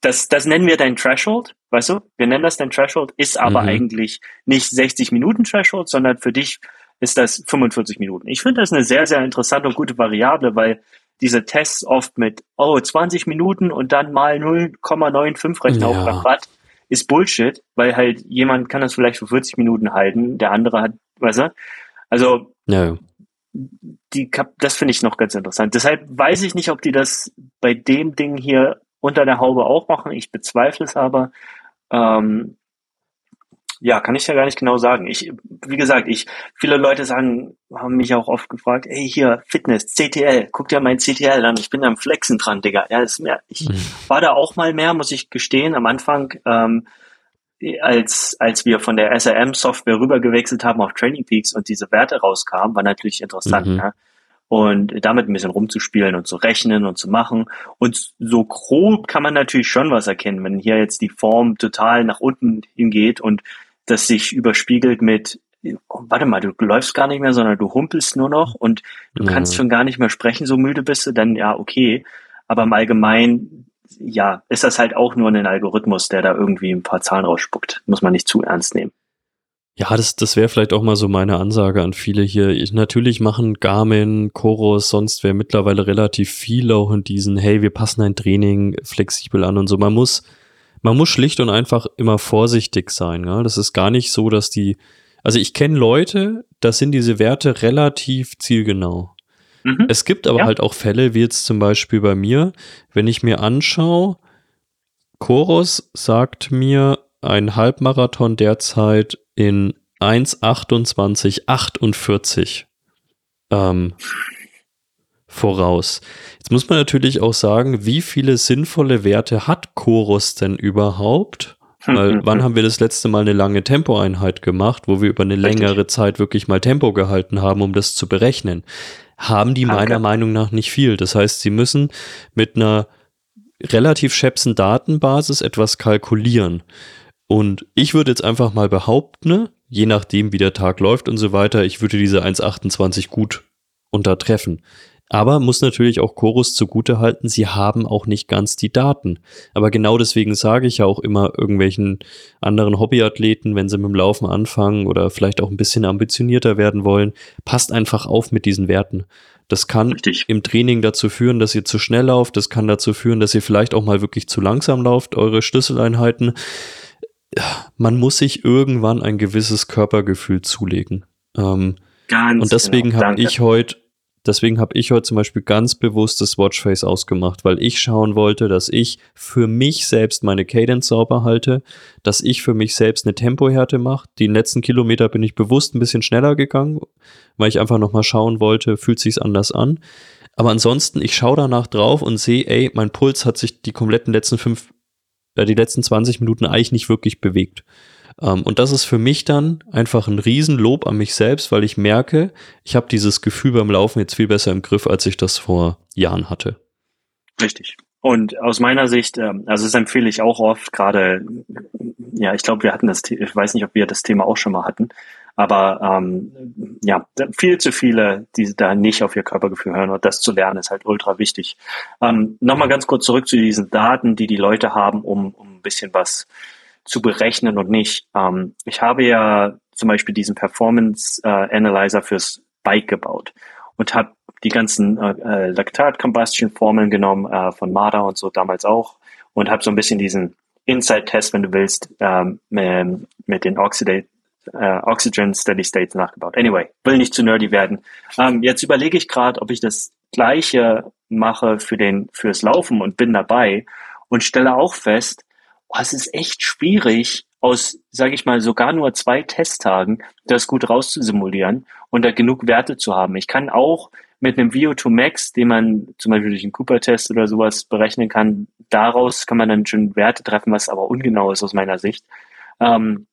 Das, das nennen wir dein Threshold, weißt du? Wir nennen das dein Threshold, ist aber mhm. eigentlich nicht 60 Minuten Threshold, sondern für dich ist das 45 Minuten. Ich finde das eine sehr, sehr interessante und gute Variable, weil diese Tests oft mit, oh, 20 Minuten und dann mal 0,95 rechnen ja. auf Rad ist Bullshit, weil halt jemand kann das vielleicht für 40 Minuten halten, der andere hat, weißt du? Also, ja die, das finde ich noch ganz interessant. Deshalb weiß ich nicht, ob die das bei dem Ding hier unter der Haube auch machen. Ich bezweifle es aber. Ähm, ja, kann ich ja gar nicht genau sagen. Ich, wie gesagt, ich, viele Leute sagen, haben mich auch oft gefragt, hey, hier, Fitness, CTL, guck dir mein CTL an, ich bin am Flexen dran, Digga. Ja, ist mehr, ich mhm. war da auch mal mehr, muss ich gestehen, am Anfang, ähm, als, als wir von der SRM-Software rübergewechselt haben auf Training Peaks und diese Werte rauskamen, war natürlich interessant. Mhm. Ne? Und damit ein bisschen rumzuspielen und zu rechnen und zu machen. Und so grob kann man natürlich schon was erkennen, wenn hier jetzt die Form total nach unten hingeht und das sich überspiegelt mit, oh, warte mal, du läufst gar nicht mehr, sondern du humpelst nur noch und du mhm. kannst schon gar nicht mehr sprechen, so müde bist du, dann ja, okay. Aber im Allgemeinen ja, ist das halt auch nur ein Algorithmus, der da irgendwie ein paar Zahlen rausspuckt. Muss man nicht zu ernst nehmen. Ja, das, das wäre vielleicht auch mal so meine Ansage an viele hier. Ich, natürlich machen Garmin, Chorus, sonst wer mittlerweile relativ viel auch in diesen, hey, wir passen ein Training flexibel an und so. Man muss, man muss schlicht und einfach immer vorsichtig sein. Ja? Das ist gar nicht so, dass die, also ich kenne Leute, da sind diese Werte relativ zielgenau. Mhm. Es gibt aber ja. halt auch Fälle, wie jetzt zum Beispiel bei mir, wenn ich mir anschaue, Chorus sagt mir ein Halbmarathon derzeit in 1,28,48 ähm, voraus. Jetzt muss man natürlich auch sagen, wie viele sinnvolle Werte hat Chorus denn überhaupt? Weil wann haben wir das letzte Mal eine lange Tempoeinheit gemacht, wo wir über eine längere Zeit wirklich mal Tempo gehalten haben, um das zu berechnen? Haben die meiner Meinung nach nicht viel. Das heißt, sie müssen mit einer relativ schäpsen Datenbasis etwas kalkulieren. Und ich würde jetzt einfach mal behaupten, je nachdem, wie der Tag läuft und so weiter, ich würde diese 1,28 gut untertreffen. Aber muss natürlich auch Chorus zugute halten, sie haben auch nicht ganz die Daten. Aber genau deswegen sage ich ja auch immer irgendwelchen anderen Hobbyathleten, wenn sie mit dem Laufen anfangen oder vielleicht auch ein bisschen ambitionierter werden wollen, passt einfach auf mit diesen Werten. Das kann Richtig. im Training dazu führen, dass ihr zu schnell lauft. Das kann dazu führen, dass ihr vielleicht auch mal wirklich zu langsam lauft, eure Schlüsseleinheiten. Man muss sich irgendwann ein gewisses Körpergefühl zulegen. Ähm, und deswegen genau. habe ich heute Deswegen habe ich heute zum Beispiel ganz bewusst das Watchface ausgemacht, weil ich schauen wollte, dass ich für mich selbst meine Cadence sauber halte, dass ich für mich selbst eine Tempohärte mache. Die letzten Kilometer bin ich bewusst ein bisschen schneller gegangen, weil ich einfach nochmal schauen wollte, fühlt sich's anders an. Aber ansonsten, ich schaue danach drauf und sehe, ey, mein Puls hat sich die kompletten letzten fünf, äh, die letzten 20 Minuten eigentlich nicht wirklich bewegt. Ähm, und das ist für mich dann einfach ein Riesenlob an mich selbst, weil ich merke, ich habe dieses Gefühl beim Laufen jetzt viel besser im Griff, als ich das vor Jahren hatte. Richtig. Und aus meiner Sicht, ähm, also das empfehle ich auch oft, gerade, ja, ich glaube, wir hatten das, ich weiß nicht, ob wir das Thema auch schon mal hatten, aber ähm, ja, viel zu viele, die da nicht auf ihr Körpergefühl hören und das zu lernen, ist halt ultra wichtig. Ähm, Nochmal ganz kurz zurück zu diesen Daten, die die Leute haben, um, um ein bisschen was zu berechnen und nicht. Ähm, ich habe ja zum Beispiel diesen Performance äh, Analyzer fürs Bike gebaut und habe die ganzen äh, äh, Lactat Combustion Formeln genommen äh, von MADA und so damals auch und habe so ein bisschen diesen Inside Test, wenn du willst, ähm, mit den Oxidate äh, Oxygen Steady States nachgebaut. Anyway, will nicht zu nerdy werden. Ähm, jetzt überlege ich gerade, ob ich das gleiche mache für den fürs Laufen und bin dabei und stelle auch fest, oh, es ist echt schwierig, aus, sage ich mal, sogar nur zwei Testtagen das gut rauszusimulieren und da genug Werte zu haben. Ich kann auch mit einem VO2 Max, den man zum Beispiel durch einen Cooper-Test oder sowas berechnen kann, daraus kann man dann schon Werte treffen, was aber ungenau ist aus meiner Sicht. Ähm,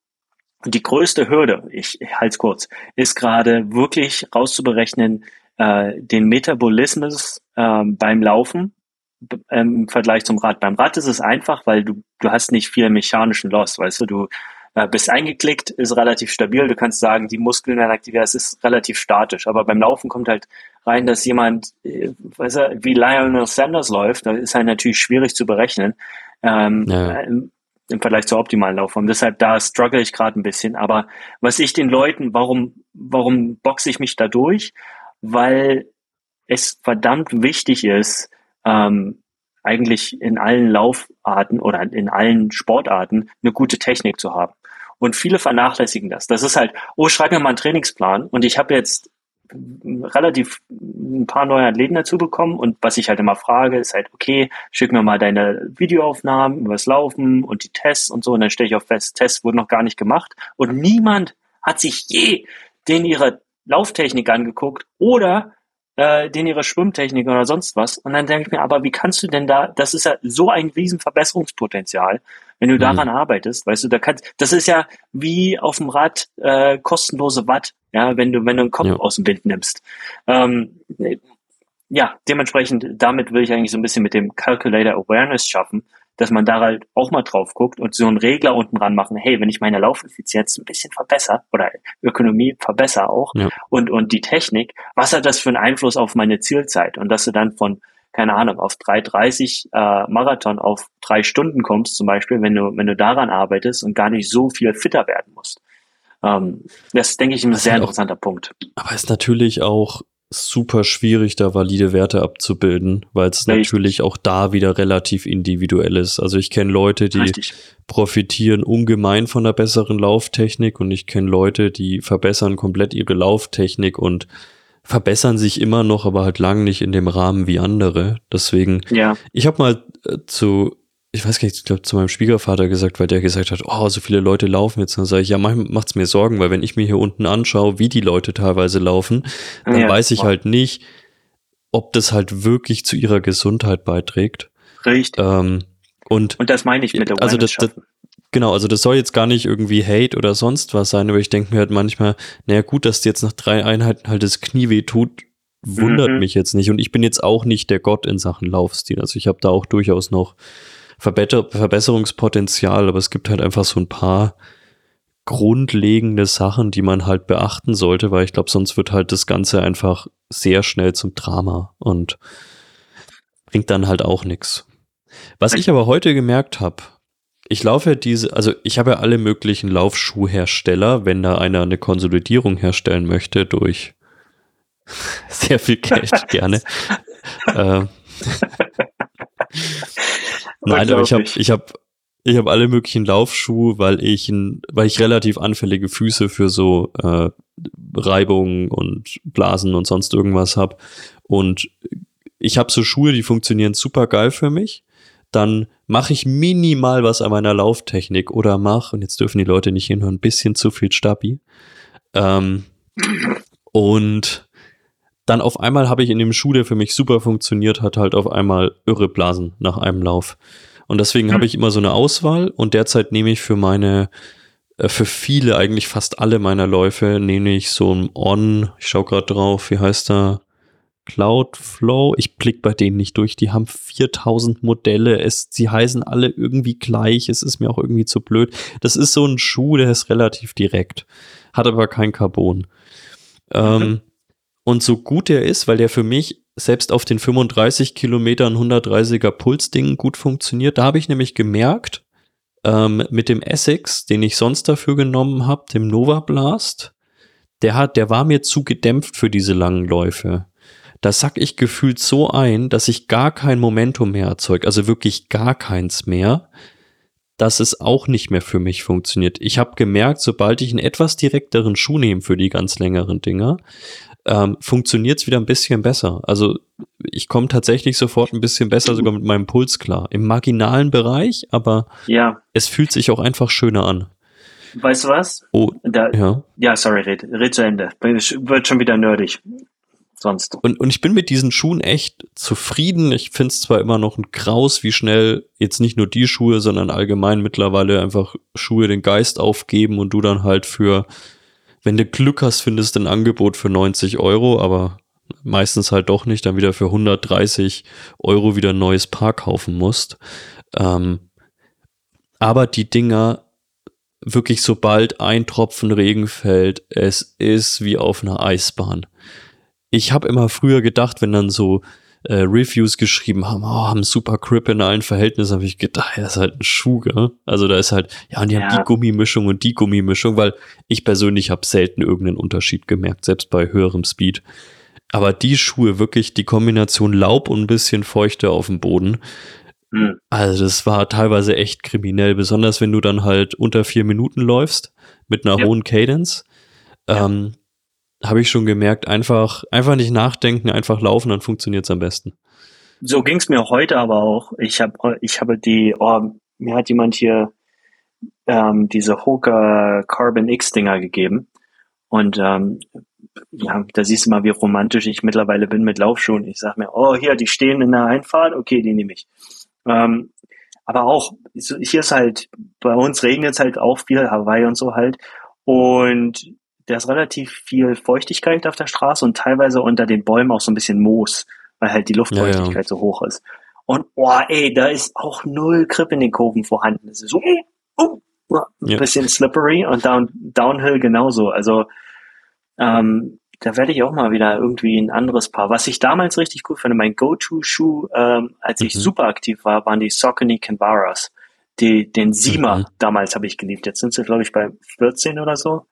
die größte Hürde, ich, ich halte es kurz, ist gerade wirklich rauszuberechnen, äh, den Metabolismus äh, beim Laufen im Vergleich zum Rad. Beim Rad ist es einfach, weil du, du hast nicht viel mechanischen Loss, weißt du, du äh, bist eingeklickt, ist relativ stabil, du kannst sagen, die Muskeln werden aktiviert, es ist relativ statisch, aber beim Laufen kommt halt rein, dass jemand, äh, weißt du, wie Lionel Sanders läuft, da ist halt natürlich schwierig zu berechnen, ähm, ja. im, im Vergleich zur optimalen Laufform. Deshalb, da struggle ich gerade ein bisschen, aber was ich den Leuten, warum, warum boxe ich mich da durch? Weil es verdammt wichtig ist, ähm, eigentlich in allen Laufarten oder in allen Sportarten eine gute Technik zu haben. Und viele vernachlässigen das. Das ist halt, oh, schreib mir mal einen Trainingsplan und ich habe jetzt relativ ein paar neue Athleten dazu bekommen und was ich halt immer frage, ist halt, okay, schick mir mal deine Videoaufnahmen übers Laufen und die Tests und so und dann stelle ich auch fest, Tests wurden noch gar nicht gemacht und niemand hat sich je den ihre Lauftechnik angeguckt oder äh, denen ihre Schwimmtechnik oder sonst was. Und dann denke ich mir, aber wie kannst du denn da, das ist ja so ein riesen Verbesserungspotenzial, wenn du mhm. daran arbeitest, weißt du, da kannst, das ist ja wie auf dem Rad äh, kostenlose Watt, ja, wenn du, wenn du einen Kopf ja. aus dem Wind nimmst. Ähm, ja, dementsprechend, damit will ich eigentlich so ein bisschen mit dem Calculator Awareness schaffen, dass man da halt auch mal drauf guckt und so einen Regler unten dran machen, hey, wenn ich meine Laufeffizienz ein bisschen verbessere oder Ökonomie verbessere auch ja. und, und die Technik, was hat das für einen Einfluss auf meine Zielzeit? Und dass du dann von, keine Ahnung, auf 3,30 äh, Marathon auf drei Stunden kommst, zum Beispiel, wenn du, wenn du daran arbeitest und gar nicht so viel fitter werden musst. Ähm, das denke ich, ein das sehr interessanter auch, Punkt. Aber ist natürlich auch super schwierig, da valide Werte abzubilden, weil es natürlich auch da wieder relativ individuell ist. Also ich kenne Leute, die Richtig. profitieren ungemein von der besseren Lauftechnik und ich kenne Leute, die verbessern komplett ihre Lauftechnik und verbessern sich immer noch, aber halt lang nicht in dem Rahmen wie andere. Deswegen, ja. ich habe mal äh, zu ich weiß gar nicht, ich glaube, zu meinem Schwiegervater gesagt, weil der gesagt hat, oh, so viele Leute laufen jetzt. dann sage ich, ja, macht es mir Sorgen, weil wenn ich mir hier unten anschaue, wie die Leute teilweise laufen, dann ja, weiß ich halt nicht, ob das halt wirklich zu ihrer Gesundheit beiträgt. Richtig. Ähm, und, und das meine ich mit der also das, das, Genau, also das soll jetzt gar nicht irgendwie Hate oder sonst was sein, aber ich denke mir halt manchmal, naja gut, dass dir jetzt nach drei Einheiten halt das Knie weh tut, wundert mhm. mich jetzt nicht. Und ich bin jetzt auch nicht der Gott in Sachen Laufstil. Also ich habe da auch durchaus noch Verbesser Verbesserungspotenzial, aber es gibt halt einfach so ein paar grundlegende Sachen, die man halt beachten sollte, weil ich glaube, sonst wird halt das Ganze einfach sehr schnell zum Drama und bringt dann halt auch nichts. Was ich aber heute gemerkt habe, ich laufe ja diese, also ich habe ja alle möglichen Laufschuhhersteller, wenn da einer eine Konsolidierung herstellen möchte durch sehr viel Geld gerne. äh, Nein, aber ich habe ich hab, ich hab alle möglichen Laufschuhe, weil ich, weil ich relativ anfällige Füße für so äh, Reibungen und Blasen und sonst irgendwas habe. Und ich habe so Schuhe, die funktionieren super geil für mich. Dann mache ich minimal was an meiner Lauftechnik oder mache, und jetzt dürfen die Leute nicht hinhören, ein bisschen zu viel Stabi. Ähm, und dann auf einmal habe ich in dem Schuh, der für mich super funktioniert hat, halt auf einmal irre Blasen nach einem Lauf. Und deswegen mhm. habe ich immer so eine Auswahl und derzeit nehme ich für meine, äh, für viele, eigentlich fast alle meiner Läufe, nehme ich so ein On, ich schaue gerade drauf, wie heißt der? Cloudflow. Ich blick bei denen nicht durch. Die haben 4000 Modelle. Es, sie heißen alle irgendwie gleich. Es ist mir auch irgendwie zu blöd. Das ist so ein Schuh, der ist relativ direkt. Hat aber kein Carbon. Ähm, mhm. Ähm, und so gut der ist, weil der für mich selbst auf den 35 Kilometern 130er Pulsdingen gut funktioniert, da habe ich nämlich gemerkt, ähm, mit dem Essex, den ich sonst dafür genommen habe, dem Nova Blast, der hat, der war mir zu gedämpft für diese langen Läufe. Da sack ich gefühlt so ein, dass ich gar kein Momentum mehr erzeugt, also wirklich gar keins mehr, dass es auch nicht mehr für mich funktioniert. Ich habe gemerkt, sobald ich einen etwas direkteren Schuh nehme für die ganz längeren Dinger, ähm, funktioniert es wieder ein bisschen besser. Also ich komme tatsächlich sofort ein bisschen besser sogar mit meinem Puls klar. Im marginalen Bereich, aber ja. es fühlt sich auch einfach schöner an. Weißt du was? Oh, da, ja. ja, sorry, red, red zu Ende. Wird schon wieder nerdig. Sonst. Und, und ich bin mit diesen Schuhen echt zufrieden. Ich finde es zwar immer noch ein Graus, wie schnell jetzt nicht nur die Schuhe, sondern allgemein mittlerweile einfach Schuhe den Geist aufgeben und du dann halt für wenn du Glück hast, findest du ein Angebot für 90 Euro, aber meistens halt doch nicht, dann wieder für 130 Euro wieder ein neues Paar kaufen musst. Ähm, aber die Dinger, wirklich sobald ein Tropfen Regen fällt, es ist wie auf einer Eisbahn. Ich habe immer früher gedacht, wenn dann so äh, Reviews geschrieben haben, oh, haben super Grip in allen Verhältnissen, habe ich gedacht, ja, ist halt ein Schuh, gell? Also da ist halt, ja, und die ja. haben die Gummimischung und die Gummimischung, weil ich persönlich habe selten irgendeinen Unterschied gemerkt, selbst bei höherem Speed. Aber die Schuhe, wirklich die Kombination Laub und ein bisschen Feuchte auf dem Boden, hm. also das war teilweise echt kriminell, besonders wenn du dann halt unter vier Minuten läufst mit einer ja. hohen Cadence. Ähm, habe ich schon gemerkt, einfach, einfach nicht nachdenken, einfach laufen, dann funktioniert es am besten. So ging es mir heute aber auch. Ich habe ich habe die, oh, mir hat jemand hier ähm, diese Hoka Carbon X Dinger gegeben. Und ähm, ja, da siehst du mal, wie romantisch ich mittlerweile bin mit Laufschuhen. Ich sag mir, oh, hier, die stehen in der Einfahrt, okay, die nehme ich. Ähm, aber auch, hier ist halt, bei uns regnet es halt auch viel, Hawaii und so halt. Und da ist relativ viel Feuchtigkeit auf der Straße und teilweise unter den Bäumen auch so ein bisschen Moos, weil halt die Luftfeuchtigkeit ja, ja. so hoch ist. Und oh, ey, da ist auch null Grip in den Kurven vorhanden. Es ist so, oh, oh, ein ja. bisschen slippery und down, downhill genauso. Also ähm, da werde ich auch mal wieder irgendwie ein anderes Paar. Was ich damals richtig cool fand, mein Go-To-Schuh, ähm, als mhm. ich super aktiv war, waren die Saucony Canvaras. Die, den Siemer mhm. damals habe ich geliebt. Jetzt sind sie, glaube ich, bei 14 oder so.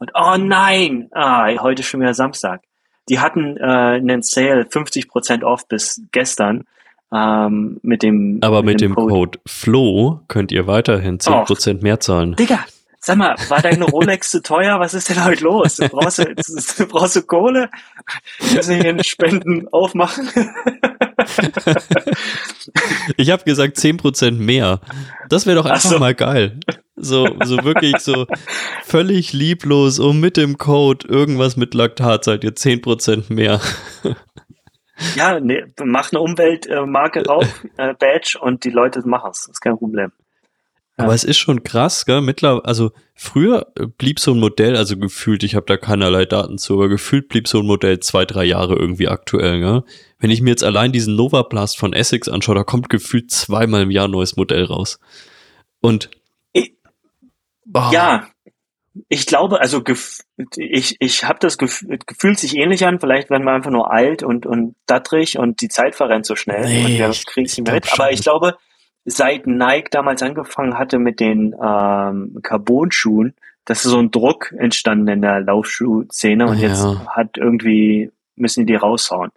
Und oh nein, ah, heute schon wieder Samstag. Die hatten äh, einen Sale 50% off bis gestern ähm, mit dem Aber mit, mit dem, Code. Code FLO könnt ihr weiterhin 10% Och, mehr zahlen. Digga, sag mal, war deine Rolex zu teuer? Was ist denn heute los? Brauchst du, brauchst du Kohle? Kannst du hier einen Spenden aufmachen? ich habe gesagt 10% mehr. Das wäre doch einfach so. mal geil. So, so wirklich so völlig lieblos und mit dem Code irgendwas mit Laktat seid ihr 10% mehr. Ja, nee, mach eine Umweltmarke drauf, äh, Badge und die Leute machen es. Ist kein Problem. Aber es ist schon krass, gell? Mittlerweile, also früher blieb so ein Modell, also gefühlt, ich habe da keinerlei Daten zu, aber gefühlt blieb so ein Modell zwei, drei Jahre irgendwie aktuell, gell? Wenn ich mir jetzt allein diesen Nova Blast von Essex anschaue, da kommt gefühlt zweimal im Jahr ein neues Modell raus. Und oh. ja, ich glaube, also ich, ich habe das Gefühl, fühlt sich ähnlich an. Vielleicht werden wir einfach nur alt und, und dattrig und die Zeit verrennt so schnell nee, und wir kriegen es nicht mit. Aber ich glaube, seit Nike damals angefangen hatte mit den ähm, Carbon-Schuhen, das ist so ein Druck entstanden in der Laufschuhszene und ja. jetzt hat irgendwie, müssen die die raushauen.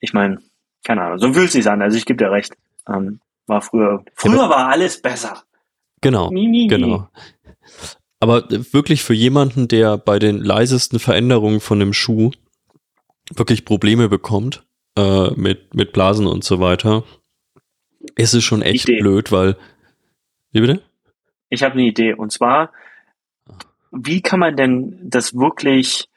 Ich meine, keine Ahnung, so fühlt sich an. Also ich gebe dir recht. Ähm, war früher, früher war alles besser. Genau, Mimi. genau. Aber wirklich für jemanden, der bei den leisesten Veränderungen von dem Schuh wirklich Probleme bekommt, äh, mit, mit Blasen und so weiter, ist es schon echt Idee. blöd, weil. Wie bitte? Ich habe eine Idee. Und zwar, wie kann man denn das wirklich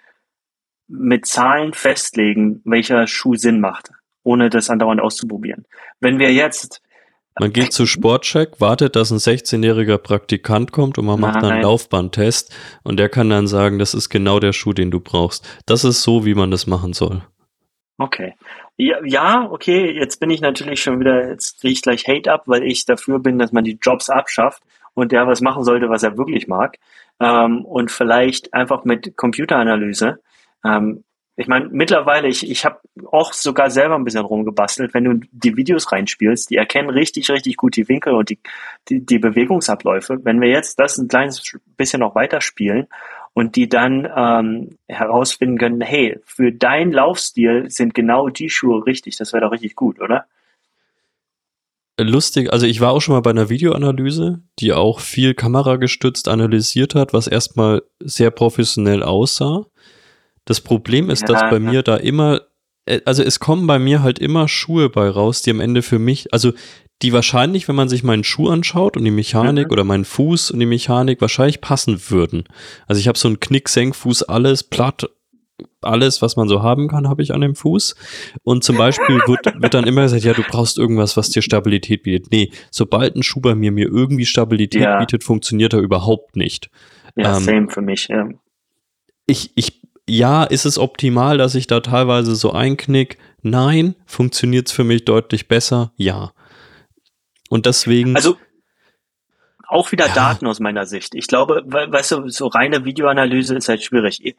mit Zahlen festlegen, welcher Schuh Sinn macht, ohne das andauernd auszuprobieren? Wenn wir jetzt man geht zu Sportcheck, wartet, dass ein 16-jähriger Praktikant kommt und man macht Nein. dann einen Laufbahntest und der kann dann sagen, das ist genau der Schuh, den du brauchst. Das ist so, wie man das machen soll. Okay. Ja, ja, okay, jetzt bin ich natürlich schon wieder, jetzt kriege ich gleich Hate ab, weil ich dafür bin, dass man die Jobs abschafft und der was machen sollte, was er wirklich mag. Ähm, und vielleicht einfach mit Computeranalyse ähm, ich meine, mittlerweile, ich, ich habe auch sogar selber ein bisschen rumgebastelt, wenn du die Videos reinspielst, die erkennen richtig, richtig gut die Winkel und die, die, die Bewegungsabläufe. Wenn wir jetzt das ein kleines bisschen noch weiterspielen und die dann ähm, herausfinden können, hey, für deinen Laufstil sind genau die Schuhe richtig, das wäre doch richtig gut, oder? Lustig, also ich war auch schon mal bei einer Videoanalyse, die auch viel kameragestützt analysiert hat, was erstmal sehr professionell aussah. Das Problem ist, ja, dass bei ja. mir da immer, äh, also es kommen bei mir halt immer Schuhe bei raus, die am Ende für mich, also die wahrscheinlich, wenn man sich meinen Schuh anschaut und die Mechanik mhm. oder meinen Fuß und die Mechanik wahrscheinlich passen würden. Also ich habe so einen Knick-Senkfuß, alles platt, alles, was man so haben kann, habe ich an dem Fuß. Und zum Beispiel wird, wird dann immer gesagt, ja, du brauchst irgendwas, was dir Stabilität bietet. Nee, sobald ein Schuh bei mir mir irgendwie Stabilität ja. bietet, funktioniert er überhaupt nicht. Ja, ähm, same für mich, ja. Ich, ich ja, ist es optimal, dass ich da teilweise so einknick? Nein. Funktioniert es für mich deutlich besser? Ja. Und deswegen. Also auch wieder ja. Daten aus meiner Sicht. Ich glaube, weißt du, so reine Videoanalyse ist halt schwierig.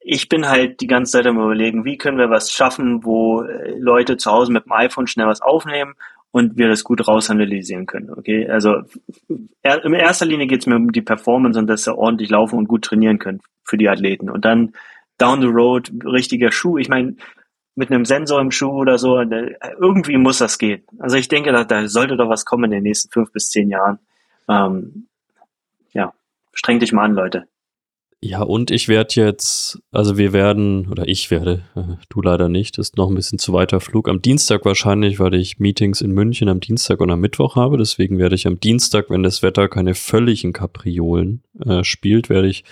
Ich bin halt die ganze Zeit am überlegen, wie können wir was schaffen, wo äh, Leute zu Hause mit dem iPhone schnell was aufnehmen und wir das gut rausanalysieren können. Okay, also in erster Linie geht es mir um die Performance und dass sie ordentlich laufen und gut trainieren können für die Athleten. Und dann down the road richtiger Schuh. Ich meine, mit einem Sensor im Schuh oder so, irgendwie muss das gehen. Also ich denke, da, da sollte doch was kommen in den nächsten fünf bis zehn Jahren. Ähm, ja, streng dich mal an, Leute. Ja, und ich werde jetzt, also wir werden, oder ich werde, du leider nicht, ist noch ein bisschen zu weiter Flug. Am Dienstag wahrscheinlich, weil ich Meetings in München am Dienstag und am Mittwoch habe. Deswegen werde ich am Dienstag, wenn das Wetter keine völligen Kapriolen äh, spielt, werde ich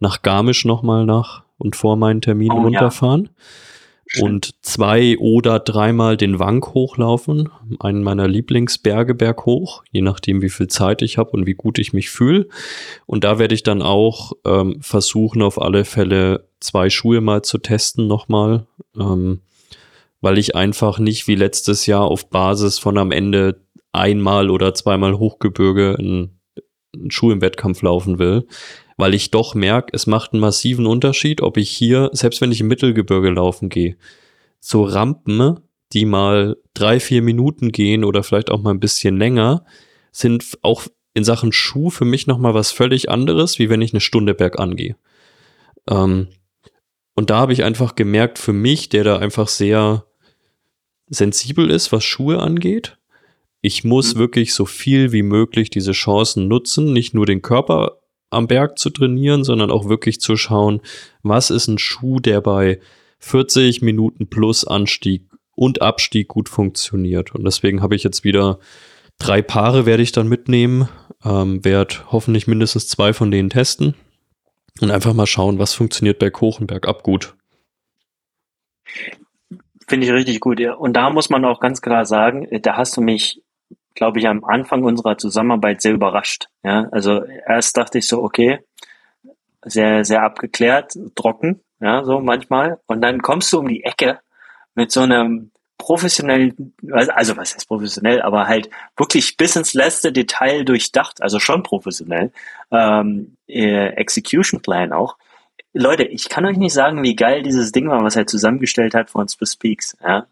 nach Garmisch nochmal nach und vor meinen Terminen oh, runterfahren. Ja und zwei oder dreimal den Wank hochlaufen, einen meiner Lieblingsberge berghoch, je nachdem, wie viel Zeit ich habe und wie gut ich mich fühle. Und da werde ich dann auch ähm, versuchen, auf alle Fälle zwei Schuhe mal zu testen nochmal, ähm, weil ich einfach nicht wie letztes Jahr auf Basis von am Ende einmal oder zweimal Hochgebirge einen, einen Schuh im Wettkampf laufen will, weil ich doch merke, es macht einen massiven Unterschied, ob ich hier, selbst wenn ich im Mittelgebirge laufen gehe, so Rampen, die mal drei, vier Minuten gehen oder vielleicht auch mal ein bisschen länger, sind auch in Sachen Schuh für mich nochmal was völlig anderes, wie wenn ich eine Stunde bergan gehe. Ähm, und da habe ich einfach gemerkt, für mich, der da einfach sehr sensibel ist, was Schuhe angeht, ich muss mhm. wirklich so viel wie möglich diese Chancen nutzen, nicht nur den Körper am Berg zu trainieren, sondern auch wirklich zu schauen, was ist ein Schuh, der bei 40 Minuten plus Anstieg und Abstieg gut funktioniert. Und deswegen habe ich jetzt wieder drei Paare werde ich dann mitnehmen, ähm, werde hoffentlich mindestens zwei von denen testen und einfach mal schauen, was funktioniert bei Kochenberg ab gut. Finde ich richtig gut, ja. Und da muss man auch ganz klar sagen, da hast du mich glaube ich, am Anfang unserer Zusammenarbeit sehr überrascht. Ja, also erst dachte ich so, okay, sehr, sehr abgeklärt, trocken, ja, so manchmal. Und dann kommst du um die Ecke mit so einem professionellen, also was heißt professionell, aber halt wirklich bis ins letzte Detail durchdacht, also schon professionell, ähm, äh, Execution Plan auch. Leute, ich kann euch nicht sagen, wie geil dieses Ding war, was er zusammengestellt hat von Swiss Peaks. Ja?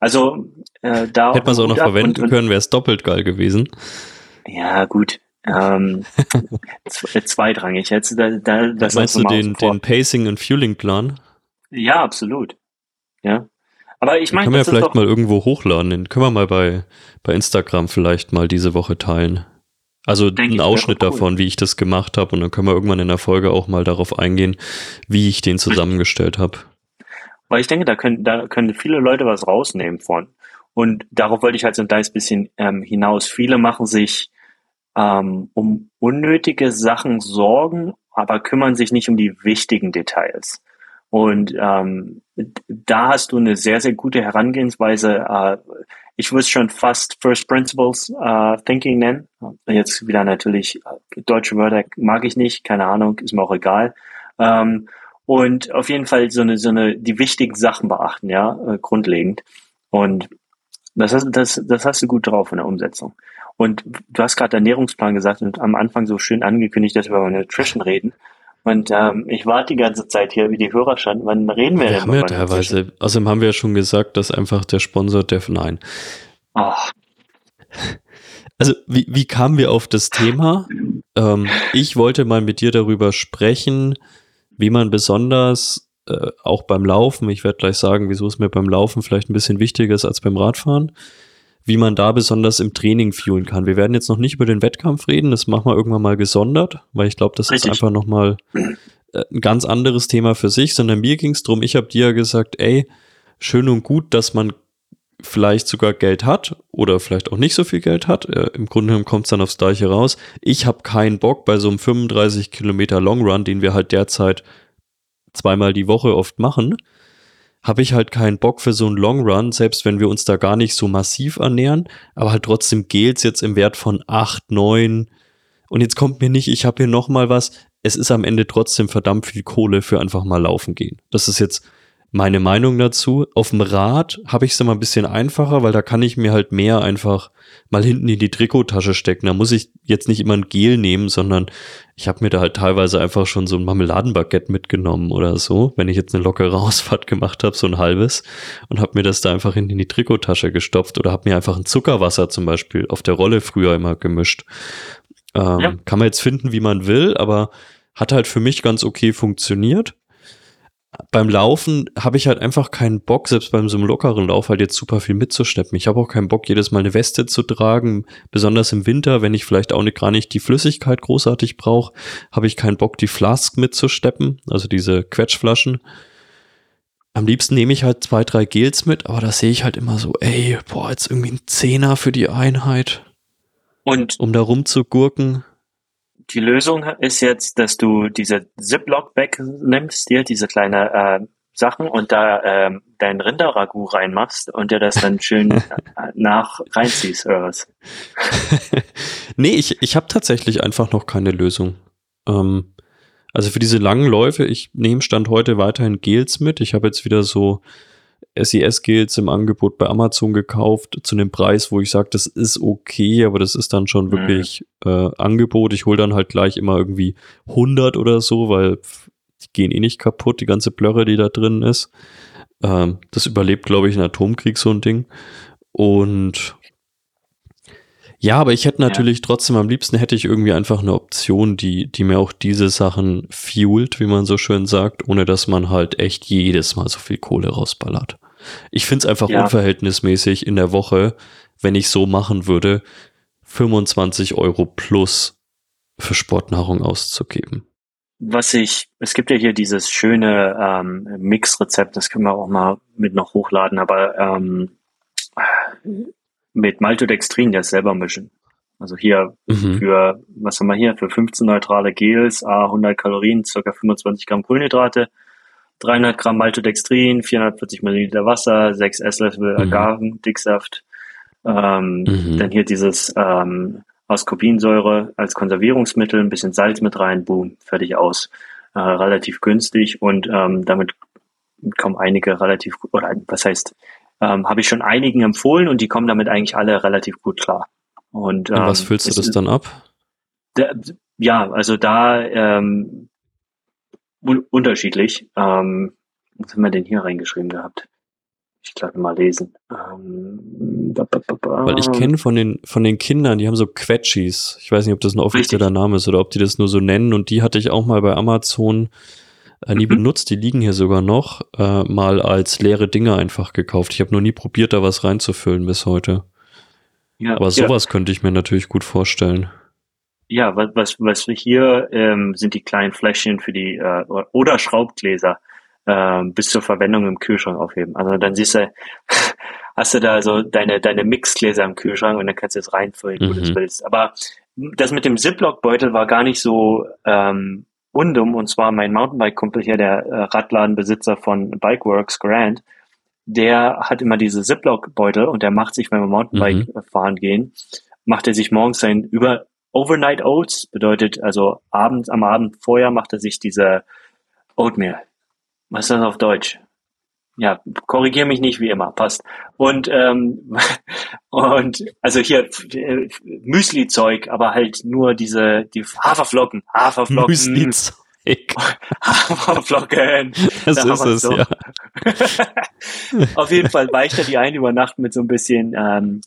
Also äh, da hätte man es auch noch verwenden und, können, wäre es doppelt geil gewesen. Ja gut, ähm, zweitrangig jetzt. Da, da, das Meinst du den, den Pacing und Fueling Plan? Ja, absolut. Ja. Aber ich meine, können wir ja vielleicht mal irgendwo hochladen. Den können wir mal bei, bei Instagram vielleicht mal diese Woche teilen. Also einen Ausschnitt cool. davon, wie ich das gemacht habe. Und dann können wir irgendwann in der Folge auch mal darauf eingehen, wie ich den zusammengestellt habe. Weil ich denke, da können, da können viele Leute was rausnehmen von. Und darauf wollte ich halt so ein kleines bisschen ähm, hinaus. Viele machen sich ähm, um unnötige Sachen Sorgen, aber kümmern sich nicht um die wichtigen Details. Und ähm, da hast du eine sehr, sehr gute Herangehensweise. Äh, ich würde es schon fast First Principles äh, Thinking nennen. Jetzt wieder natürlich äh, deutsche Wörter mag ich nicht, keine Ahnung, ist mir auch egal. Ähm, und auf jeden Fall so eine, so eine, die wichtigen Sachen beachten, ja, äh, grundlegend. Und das hast, das, das hast du gut drauf in der Umsetzung. Und du hast gerade Ernährungsplan gesagt und am Anfang so schön angekündigt, dass wir über Nutrition reden. Und ähm, ich warte die ganze Zeit hier, wie die Hörer schon. Wann reden wir, wir denn? Haben ja teilweise. Außerdem haben wir ja schon gesagt, dass einfach der Sponsor Def Nein. Ach. Also, wie, wie kamen wir auf das Thema? ähm, ich wollte mal mit dir darüber sprechen, wie man besonders äh, auch beim Laufen, ich werde gleich sagen, wieso es mir beim Laufen vielleicht ein bisschen wichtiger ist als beim Radfahren, wie man da besonders im Training fühlen kann. Wir werden jetzt noch nicht über den Wettkampf reden, das machen wir irgendwann mal gesondert, weil ich glaube, das Richtig. ist einfach nochmal äh, ein ganz anderes Thema für sich, sondern mir ging es darum, ich habe dir ja gesagt, ey, schön und gut, dass man vielleicht sogar Geld hat oder vielleicht auch nicht so viel Geld hat. Äh, Im Grunde genommen kommt es dann aufs Gleiche raus. Ich habe keinen Bock bei so einem 35 Kilometer Long Run, den wir halt derzeit zweimal die Woche oft machen, habe ich halt keinen Bock für so einen Long Run, selbst wenn wir uns da gar nicht so massiv ernähren, aber halt trotzdem Gels jetzt im Wert von 8, 9 und jetzt kommt mir nicht, ich habe hier noch mal was, es ist am Ende trotzdem verdammt viel Kohle für einfach mal laufen gehen. Das ist jetzt meine Meinung dazu. Auf dem Rad habe ich es immer ein bisschen einfacher, weil da kann ich mir halt mehr einfach mal hinten in die Trikottasche stecken. Da muss ich jetzt nicht immer ein Gel nehmen, sondern ich habe mir da halt teilweise einfach schon so ein Marmeladenbaguette mitgenommen oder so, wenn ich jetzt eine lockere Ausfahrt gemacht habe, so ein halbes, und habe mir das da einfach hinten in die Trikottasche gestopft oder habe mir einfach ein Zuckerwasser zum Beispiel auf der Rolle früher immer gemischt. Ähm, ja. Kann man jetzt finden, wie man will, aber hat halt für mich ganz okay funktioniert beim Laufen habe ich halt einfach keinen Bock, selbst beim so einem lockeren Lauf halt jetzt super viel mitzuschleppen. Ich habe auch keinen Bock, jedes Mal eine Weste zu tragen, besonders im Winter, wenn ich vielleicht auch nicht, gar nicht die Flüssigkeit großartig brauche, habe ich keinen Bock, die Flask mitzusteppen, also diese Quetschflaschen. Am liebsten nehme ich halt zwei, drei Gels mit, aber da sehe ich halt immer so, ey, boah, jetzt irgendwie ein Zehner für die Einheit. Und um da rumzugurken die Lösung ist jetzt, dass du diese Ziploc-Bag nimmst, dir diese kleine äh, Sachen und da ähm, dein Rinderragout reinmachst und dir das dann schön nach reinziehst oder was? nee, ich, ich habe tatsächlich einfach noch keine Lösung. Ähm, also für diese langen Läufe, ich nehme Stand heute weiterhin Gels mit. Ich habe jetzt wieder so SES-Gels im Angebot bei Amazon gekauft zu einem Preis, wo ich sage, das ist okay, aber das ist dann schon mhm. wirklich äh, Angebot. Ich hole dann halt gleich immer irgendwie 100 oder so, weil die gehen eh nicht kaputt, die ganze Blöre, die da drin ist. Ähm, das überlebt, glaube ich, ein Atomkrieg, so ein Ding. Und ja, aber ich hätte natürlich ja. trotzdem am liebsten hätte ich irgendwie einfach eine Option, die, die mir auch diese Sachen fuelt, wie man so schön sagt, ohne dass man halt echt jedes Mal so viel Kohle rausballert. Ich finde es einfach ja. unverhältnismäßig in der Woche, wenn ich so machen würde, 25 Euro plus für Sportnahrung auszugeben. Was ich, es gibt ja hier dieses schöne ähm, Mix-Rezept, das können wir auch mal mit noch hochladen, aber ähm, mit Maltodextrin das selber mischen. Also hier mhm. für, was haben wir hier, für 15 neutrale Gels, a 100 Kalorien, circa 25 Gramm Kohlenhydrate, 300 Gramm Maltodextrin, 440 Milliliter Wasser, 6 Esslöffel mhm. Agavendicksaft, ähm, mhm. dann hier dieses ähm, Ascorbinsäure als Konservierungsmittel, ein bisschen Salz mit rein, boom, fertig aus. Äh, relativ günstig und ähm, damit kommen einige relativ gut, oder was heißt, ähm, habe ich schon einigen empfohlen und die kommen damit eigentlich alle relativ gut klar. Und, ähm, und was füllst du das dann ab? Der, ja, also da ähm, unterschiedlich. Ähm, was haben wir denn hier reingeschrieben gehabt? Ich glaube mal lesen. Ähm, ba, ba, ba, Weil ich kenne von den von den Kindern, die haben so Quetschis. Ich weiß nicht, ob das ein offizieller. Name ist oder ob die das nur so nennen. Und die hatte ich auch mal bei Amazon äh, nie mhm. benutzt, die liegen hier sogar noch, äh, mal als leere Dinge einfach gekauft. Ich habe noch nie probiert, da was reinzufüllen bis heute. Ja, Aber sowas ja. könnte ich mir natürlich gut vorstellen. Ja, was, was, was wir hier ähm, sind die kleinen Fläschchen für die äh, oder Schraubgläser äh, bis zur Verwendung im Kühlschrank aufheben. Also dann siehst du, hast du da so deine, deine Mixgläser im Kühlschrank und dann kannst du es reinfüllen, mhm. wo du es willst. Aber das mit dem Ziploc-Beutel war gar nicht so ähm, Undum, und zwar mein Mountainbike-Kumpel hier, der äh, Radladenbesitzer von Bikeworks Grant, der hat immer diese Ziploc-Beutel und der macht sich, wenn wir Mountainbike mhm. fahren gehen, macht er sich morgens sein über Overnight Oats, bedeutet also abends, am Abend vorher macht er sich diese Oatmeal. Was ist das auf Deutsch? ja, korrigiere mich nicht wie immer, passt. Und ähm, und also hier äh, Müsli-Zeug, aber halt nur diese die Haferflocken, Haferflocken. Müsli-Zeug. Haferflocken. Das da ist es, so. ja. Auf jeden Fall weicht er die ein über Nacht mit so ein bisschen ähm,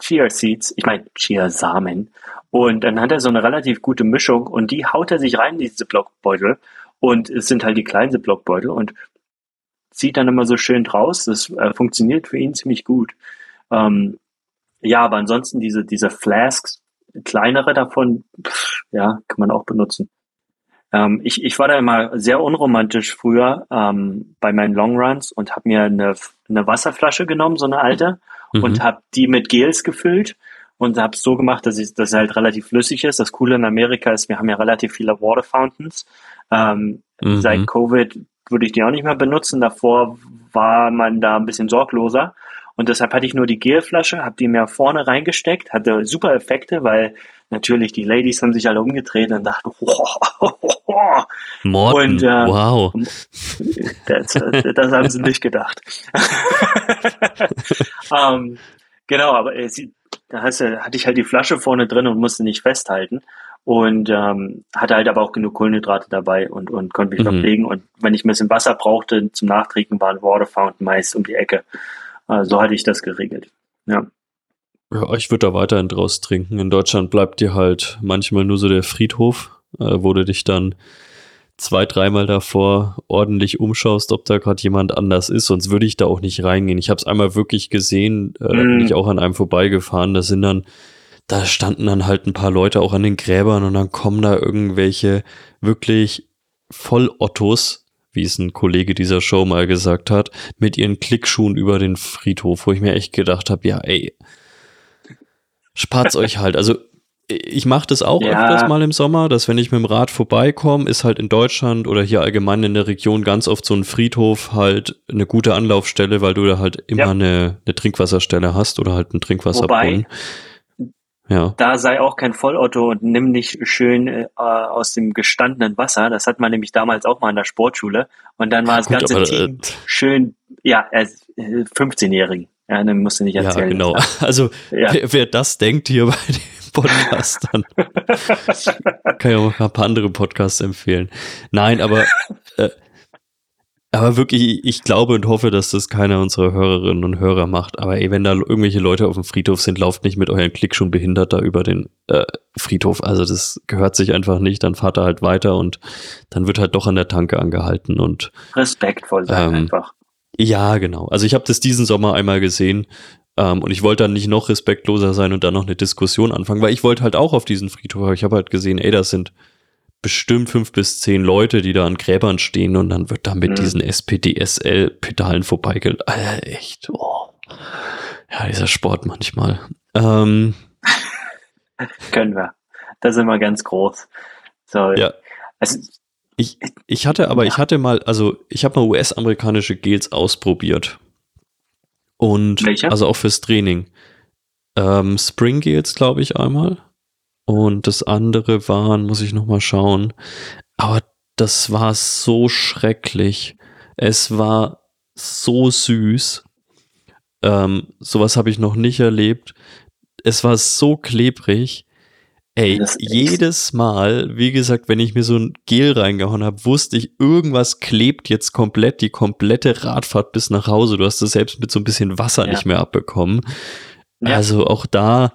Chia Seeds, ich meine Chia Samen. Und dann hat er so eine relativ gute Mischung und die haut er sich rein in diese Blockbeutel. Und es sind halt die kleinen Blockbeutel und zieht dann immer so schön draus. Das äh, funktioniert für ihn ziemlich gut. Ähm, ja, aber ansonsten diese, diese Flasks, kleinere davon, pff, ja, kann man auch benutzen. Ähm, ich, ich war da immer sehr unromantisch früher ähm, bei meinen Longruns und habe mir eine, eine Wasserflasche genommen, so eine alte, mhm. und habe die mit Gels gefüllt und habe es so gemacht, dass es dass halt relativ flüssig ist. Das Coole in Amerika ist, wir haben ja relativ viele Water Fountains. Ähm, mhm. Seit Covid würde ich die auch nicht mehr benutzen. Davor war man da ein bisschen sorgloser. Und deshalb hatte ich nur die Gelflasche, habe die mir vorne reingesteckt, hatte super Effekte, weil natürlich die Ladies haben sich alle umgedreht und dachten, wow. Morten, und, äh, wow. Das, das, haben sie nicht gedacht. um, ähm, genau, aber äh, sie, da hatte ich halt die Flasche vorne drin und musste nicht festhalten und ähm, hatte halt aber auch genug Kohlenhydrate dabei und, und konnte mich mhm. verpflegen. Und wenn ich ein bisschen Wasser brauchte zum Nachtrinken, war ein Water Fountain meist um die Ecke. Äh, so hatte ich das geregelt. Ja. Ja, ich würde da weiterhin draus trinken. In Deutschland bleibt dir halt manchmal nur so der Friedhof, äh, wo du dich dann zwei, dreimal davor ordentlich umschaust, ob da gerade jemand anders ist, sonst würde ich da auch nicht reingehen. Ich habe es einmal wirklich gesehen, äh, mm. bin mhm. ich auch an einem vorbeigefahren, da sind dann da standen dann halt ein paar Leute auch an den Gräbern und dann kommen da irgendwelche wirklich Vollottos, wie es ein Kollege dieser Show mal gesagt hat, mit ihren Klickschuhen über den Friedhof, wo ich mir echt gedacht habe, ja, ey, spart's euch halt. Also ich mache das auch ja. öfters mal im Sommer, dass wenn ich mit dem Rad vorbeikomme, ist halt in Deutschland oder hier allgemein in der Region ganz oft so ein Friedhof halt eine gute Anlaufstelle, weil du da halt immer ja. eine, eine Trinkwasserstelle hast oder halt einen Trinkwasserbrunnen. Ja. Da sei auch kein Vollotto und nimm nicht schön äh, aus dem gestandenen Wasser. Das hat man nämlich damals auch mal in der Sportschule. Und dann war das Gut, ganze aber, Team äh, schön, ja, äh, 15-Jährigen. Ja, dann musst du nicht erzählen. Ja, genau. Also ja. Wer, wer, das denkt hier bei dem Podcast, dann kann ich auch ein paar andere Podcasts empfehlen. Nein, aber äh, aber wirklich, ich glaube und hoffe, dass das keiner unserer Hörerinnen und Hörer macht. Aber ey, wenn da irgendwelche Leute auf dem Friedhof sind, lauft nicht mit euren Klick schon behindert da über den äh, Friedhof. Also das gehört sich einfach nicht. Dann fahrt er halt weiter und dann wird halt doch an der Tanke angehalten und respektvoll sein ähm, einfach. Ja, genau. Also ich habe das diesen Sommer einmal gesehen ähm, und ich wollte dann nicht noch respektloser sein und dann noch eine Diskussion anfangen, weil ich wollte halt auch auf diesen Friedhof. Ich habe halt gesehen, ey, das sind bestimmt fünf bis zehn Leute, die da an Gräbern stehen und dann wird da mit mhm. diesen SPDSL-Pedalen vorbeigelaufen. Alter, echt. Oh. Ja, dieser Sport manchmal. Ähm. Können wir. Da sind wir ganz groß. So, ja. Also, ich, ich hatte aber, ich hatte mal, also ich habe mal US-amerikanische Gels ausprobiert. Und Welche? also auch fürs Training. Ähm, Spring Gels, glaube ich, einmal. Und das andere waren, muss ich nochmal schauen. Aber das war so schrecklich. Es war so süß. Ähm, sowas habe ich noch nicht erlebt. Es war so klebrig. Ey, jedes Mal, wie gesagt, wenn ich mir so ein Gel reingehauen habe, wusste ich, irgendwas klebt jetzt komplett, die komplette Radfahrt bis nach Hause. Du hast das selbst mit so ein bisschen Wasser ja. nicht mehr abbekommen. Ja. Also auch da,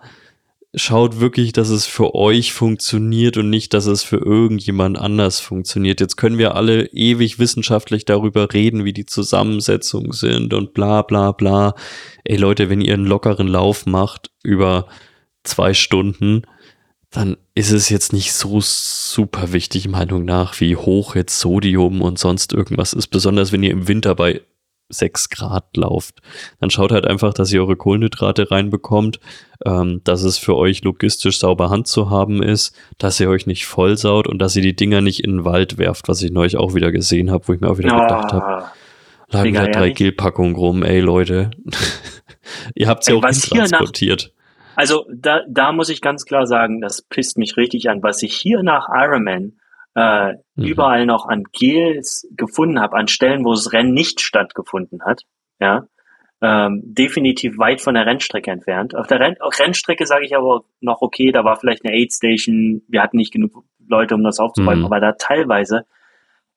schaut wirklich, dass es für euch funktioniert und nicht, dass es für irgendjemand anders funktioniert. Jetzt können wir alle ewig wissenschaftlich darüber reden, wie die Zusammensetzungen sind und bla bla bla. Ey Leute, wenn ihr einen lockeren Lauf macht über zwei Stunden, dann ist es jetzt nicht so super wichtig, Meinung nach, wie hoch jetzt Sodium und sonst irgendwas ist. Besonders wenn ihr im Winter bei 6 Grad lauft. Dann schaut halt einfach, dass ihr eure Kohlenhydrate reinbekommt, ähm, dass es für euch logistisch sauber Hand zu haben ist, dass ihr euch nicht vollsaut und dass ihr die Dinger nicht in den Wald werft, was ich neulich auch wieder gesehen habe, wo ich mir auch wieder oh, gedacht habe, lagen da drei Gelpackungen rum, ey Leute. ihr habt sie ja auch transportiert. Also da, da muss ich ganz klar sagen, das pisst mich richtig an, was ich hier nach Ironman äh, mhm. überall noch an Gels gefunden habe, an Stellen, wo das Rennen nicht stattgefunden hat. Ja, ähm, definitiv weit von der Rennstrecke entfernt. Auf der Renn Rennstrecke sage ich aber noch okay, da war vielleicht eine Aid Station, wir hatten nicht genug Leute, um das aufzubauen, mhm. aber da teilweise,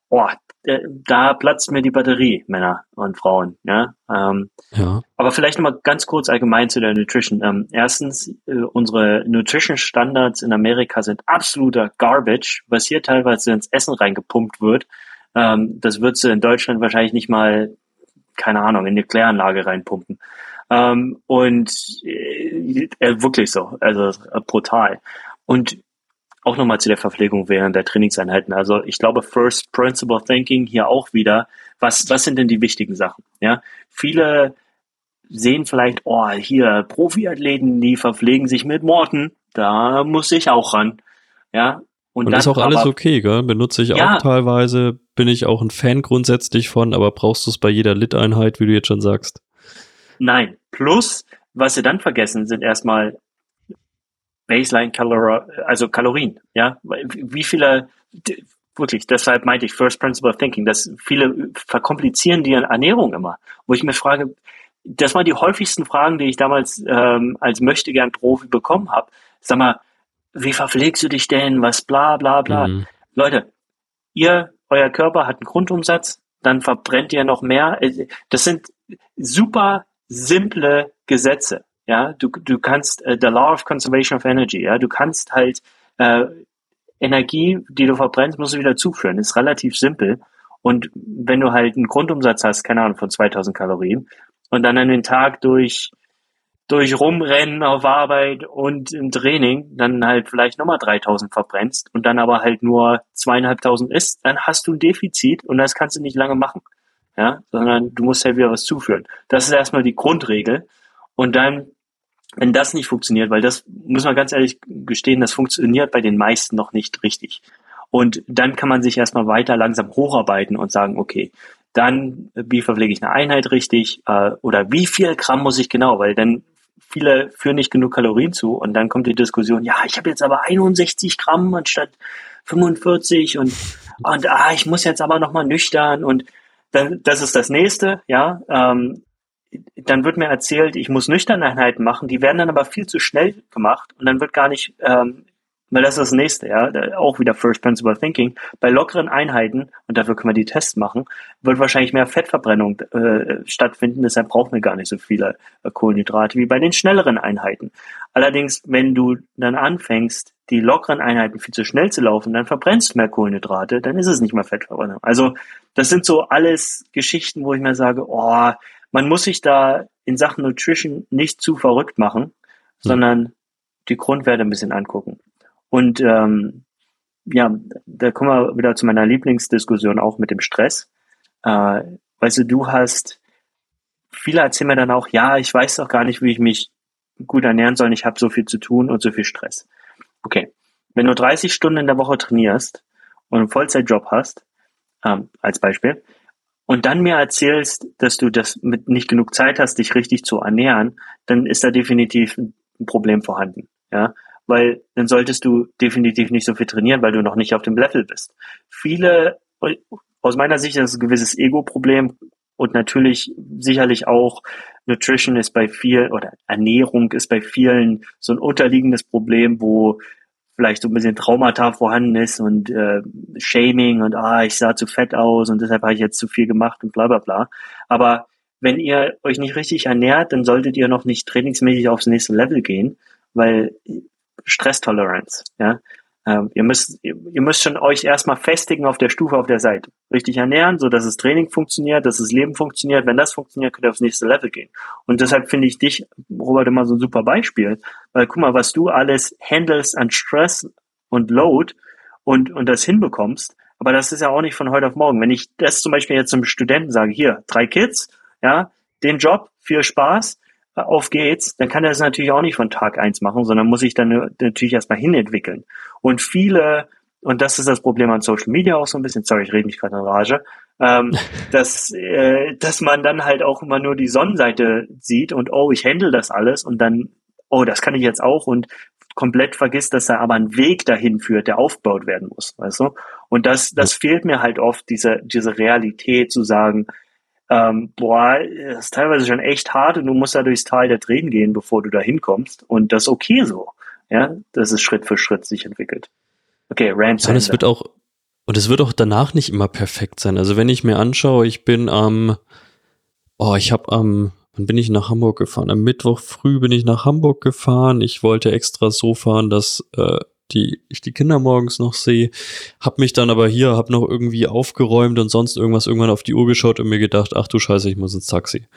oh, äh, da platzt mir die Batterie, Männer und Frauen. Ja, ähm, ja. Aber vielleicht nochmal ganz kurz allgemein zu der Nutrition. Ähm, erstens, äh, unsere Nutrition-Standards in Amerika sind absoluter Garbage, was hier teilweise ins Essen reingepumpt wird. Ähm, das würdest du in Deutschland wahrscheinlich nicht mal, keine Ahnung, in eine Kläranlage reinpumpen. Ähm, und äh, äh wirklich so, also äh, brutal. Und auch nochmal zu der Verpflegung während der Trainingseinheiten. Also ich glaube, First Principle Thinking hier auch wieder. Was, was sind denn die wichtigen Sachen? Ja, viele sehen vielleicht, oh, hier Profiathleten, die verpflegen sich mit Morten. Da muss ich auch ran. Ja. Und, und dann, ist auch alles aber, okay, gell? Benutze ich ja, auch teilweise, bin ich auch ein Fan grundsätzlich von, aber brauchst du es bei jeder Lit-Einheit, wie du jetzt schon sagst? Nein. Plus, was sie dann vergessen, sind erstmal Baseline Kalor also Kalorien, ja. Wie viele, wirklich, deshalb meinte ich First Principle of Thinking, dass viele verkomplizieren die Ernährung immer, wo ich mir frage, das waren die häufigsten Fragen, die ich damals ähm, als möchte gern Profi bekommen habe. Sag mal, wie verpflegst du dich denn? Was bla bla bla. Mhm. Leute, ihr, euer Körper hat einen Grundumsatz, dann verbrennt ihr noch mehr. Das sind super simple Gesetze. Ja, du, du kannst äh, the Law of Conservation of Energy, ja, du kannst halt äh, Energie, die du verbrennst, musst du wieder zuführen. Ist relativ simpel. Und wenn du halt einen Grundumsatz hast, keine Ahnung, von 2000 Kalorien und dann an den Tag durch durch Rumrennen auf Arbeit und im Training dann halt vielleicht nochmal 3000 verbrennst und dann aber halt nur zweieinhalbtausend isst, dann hast du ein Defizit und das kannst du nicht lange machen. Ja, sondern du musst halt wieder was zuführen. Das ist erstmal die Grundregel. Und dann wenn das nicht funktioniert, weil das muss man ganz ehrlich gestehen, das funktioniert bei den meisten noch nicht richtig. Und dann kann man sich erstmal weiter langsam hocharbeiten und sagen, okay, dann wie verpflege ich eine Einheit richtig äh, oder wie viel Gramm muss ich genau, weil dann viele führen nicht genug Kalorien zu und dann kommt die Diskussion, ja, ich habe jetzt aber 61 Gramm anstatt 45 und, und ah, ich muss jetzt aber nochmal nüchtern und dann, das ist das nächste, ja. Ähm, dann wird mir erzählt, ich muss Nüchterneinheiten machen, die werden dann aber viel zu schnell gemacht und dann wird gar nicht ähm, weil das ist das nächste, ja, auch wieder First Principle Thinking. Bei lockeren Einheiten, und dafür können wir die Tests machen, wird wahrscheinlich mehr Fettverbrennung äh, stattfinden, deshalb brauchen wir gar nicht so viele äh, Kohlenhydrate wie bei den schnelleren Einheiten. Allerdings, wenn du dann anfängst, die lockeren Einheiten viel zu schnell zu laufen, dann verbrennst du mehr Kohlenhydrate, dann ist es nicht mehr Fettverbrennung. Also das sind so alles Geschichten, wo ich mir sage, oh, man muss sich da in Sachen Nutrition nicht zu verrückt machen, hm. sondern die Grundwerte ein bisschen angucken. Und ähm, ja, da kommen wir wieder zu meiner Lieblingsdiskussion auch mit dem Stress. Äh, weißt du, du hast, viele erzählen mir dann auch, ja, ich weiß doch gar nicht, wie ich mich gut ernähren soll, ich habe so viel zu tun und so viel Stress. Okay, wenn du 30 Stunden in der Woche trainierst und einen Vollzeitjob hast, ähm, als Beispiel, und dann mir erzählst, dass du das mit nicht genug Zeit hast, dich richtig zu ernähren, dann ist da definitiv ein Problem vorhanden. Ja, weil dann solltest du definitiv nicht so viel trainieren, weil du noch nicht auf dem Level bist. Viele, aus meiner Sicht ist es ein gewisses Ego-Problem und natürlich sicherlich auch Nutrition ist bei vielen oder Ernährung ist bei vielen so ein unterliegendes Problem, wo vielleicht so ein bisschen Traumata vorhanden ist und äh, Shaming und ah, ich sah zu fett aus und deshalb habe ich jetzt zu viel gemacht und bla bla bla. Aber wenn ihr euch nicht richtig ernährt, dann solltet ihr noch nicht trainingsmäßig aufs nächste Level gehen, weil Stresstoleranz. Ja? Ähm, ihr, müsst, ihr, müsst schon euch erstmal festigen auf der Stufe auf der Seite. Richtig ernähren, so dass das Training funktioniert, dass das Leben funktioniert. Wenn das funktioniert, könnt ihr aufs nächste Level gehen. Und deshalb finde ich dich, Robert, immer so ein super Beispiel. Weil guck mal, was du alles handelst an Stress und Load und, und das hinbekommst. Aber das ist ja auch nicht von heute auf morgen. Wenn ich das zum Beispiel jetzt zum Studenten sage, hier, drei Kids, ja, den Job, viel Spaß, auf geht's, dann kann er das natürlich auch nicht von Tag eins machen, sondern muss sich dann natürlich erstmal hinentwickeln. Und viele, und das ist das Problem an Social Media auch so ein bisschen, sorry, ich rede mich gerade in Rage, ähm, dass, äh, dass man dann halt auch immer nur die Sonnenseite sieht und oh, ich handle das alles und dann, oh, das kann ich jetzt auch und komplett vergisst, dass da aber ein Weg dahin führt, der aufgebaut werden muss, weißt du? Und das, das fehlt mir halt oft, diese, diese Realität zu sagen, ähm, boah, das ist teilweise schon echt hart und du musst da durchs Tal der Tränen gehen, bevor du da hinkommst. Und das ist okay so. Ja, dass es Schritt für Schritt sich entwickelt. Okay, Rand. Und es wird auch, und es wird auch danach nicht immer perfekt sein. Also wenn ich mir anschaue, ich bin am, oh, ich habe am, wann bin ich nach Hamburg gefahren? Am Mittwoch früh bin ich nach Hamburg gefahren. Ich wollte extra so fahren, dass äh, die ich die Kinder morgens noch sehe, hab mich dann aber hier, hab noch irgendwie aufgeräumt und sonst irgendwas irgendwann auf die Uhr geschaut und mir gedacht, ach du Scheiße, ich muss ins Taxi.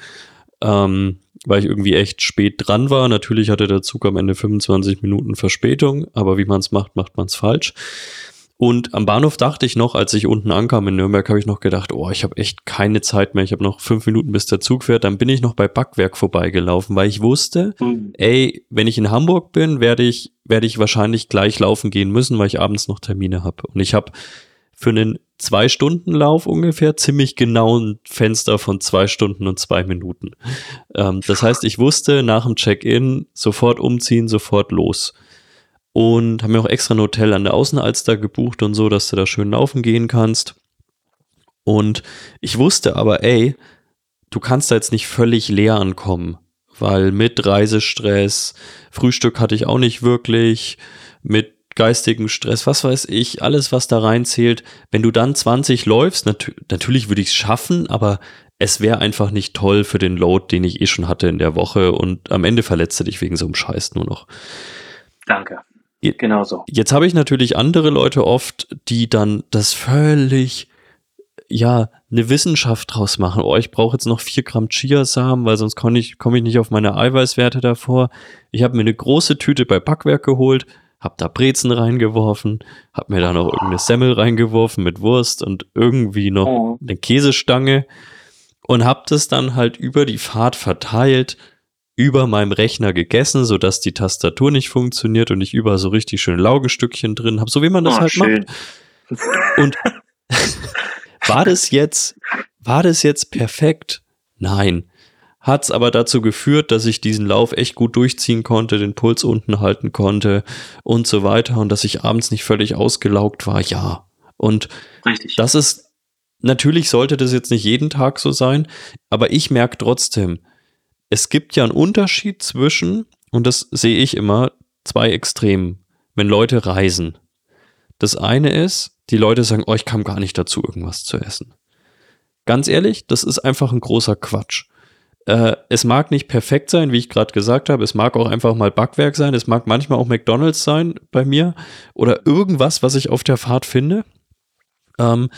Ähm, weil ich irgendwie echt spät dran war. Natürlich hatte der Zug am Ende 25 Minuten Verspätung, aber wie man es macht, macht man es falsch. Und am Bahnhof dachte ich noch, als ich unten ankam in Nürnberg, habe ich noch gedacht, oh, ich habe echt keine Zeit mehr. Ich habe noch fünf Minuten, bis der Zug fährt. Dann bin ich noch bei Backwerk vorbeigelaufen, weil ich wusste, mhm. ey, wenn ich in Hamburg bin, werde ich, werde ich wahrscheinlich gleich laufen gehen müssen, weil ich abends noch Termine habe. Und ich habe für einen zwei Stunden Lauf ungefähr ziemlich genau ein Fenster von zwei Stunden und zwei Minuten. Ähm, das heißt, ich wusste nach dem Check-in sofort umziehen, sofort los und haben mir auch extra ein Hotel an der Außenalster gebucht und so, dass du da schön laufen gehen kannst. Und ich wusste aber, ey, du kannst da jetzt nicht völlig leer ankommen, weil mit Reisestress, Frühstück hatte ich auch nicht wirklich, mit geistigen Stress, was weiß ich, alles, was da reinzählt. Wenn du dann 20 läufst, nat natürlich würde ich es schaffen, aber es wäre einfach nicht toll für den Load, den ich eh schon hatte in der Woche und am Ende verletzte dich wegen so einem Scheiß nur noch. Danke. Genau so. Jetzt habe ich natürlich andere Leute oft, die dann das völlig, ja, eine Wissenschaft draus machen. Oh, ich brauche jetzt noch vier Gramm Chiasamen, weil sonst komme ich, komm ich nicht auf meine Eiweißwerte davor. Ich habe mir eine große Tüte bei Backwerk geholt, habe da Brezen reingeworfen, habe mir da noch irgendeine Semmel reingeworfen mit Wurst und irgendwie noch oh. eine Käsestange und habe das dann halt über die Fahrt verteilt über meinem Rechner gegessen, sodass die Tastatur nicht funktioniert und ich über so richtig schön Laugestückchen drin habe, so wie man das oh, halt schön. macht. Und war das jetzt, war das jetzt perfekt? Nein. Hat's aber dazu geführt, dass ich diesen Lauf echt gut durchziehen konnte, den Puls unten halten konnte und so weiter und dass ich abends nicht völlig ausgelaugt war? Ja. Und Richtig. das ist, natürlich sollte das jetzt nicht jeden Tag so sein, aber ich merke trotzdem, es gibt ja einen Unterschied zwischen, und das sehe ich immer, zwei Extremen, wenn Leute reisen. Das eine ist, die Leute sagen, oh, ich kam gar nicht dazu, irgendwas zu essen. Ganz ehrlich, das ist einfach ein großer Quatsch. Äh, es mag nicht perfekt sein, wie ich gerade gesagt habe. Es mag auch einfach mal Backwerk sein. Es mag manchmal auch McDonald's sein bei mir oder irgendwas, was ich auf der Fahrt finde. Ähm,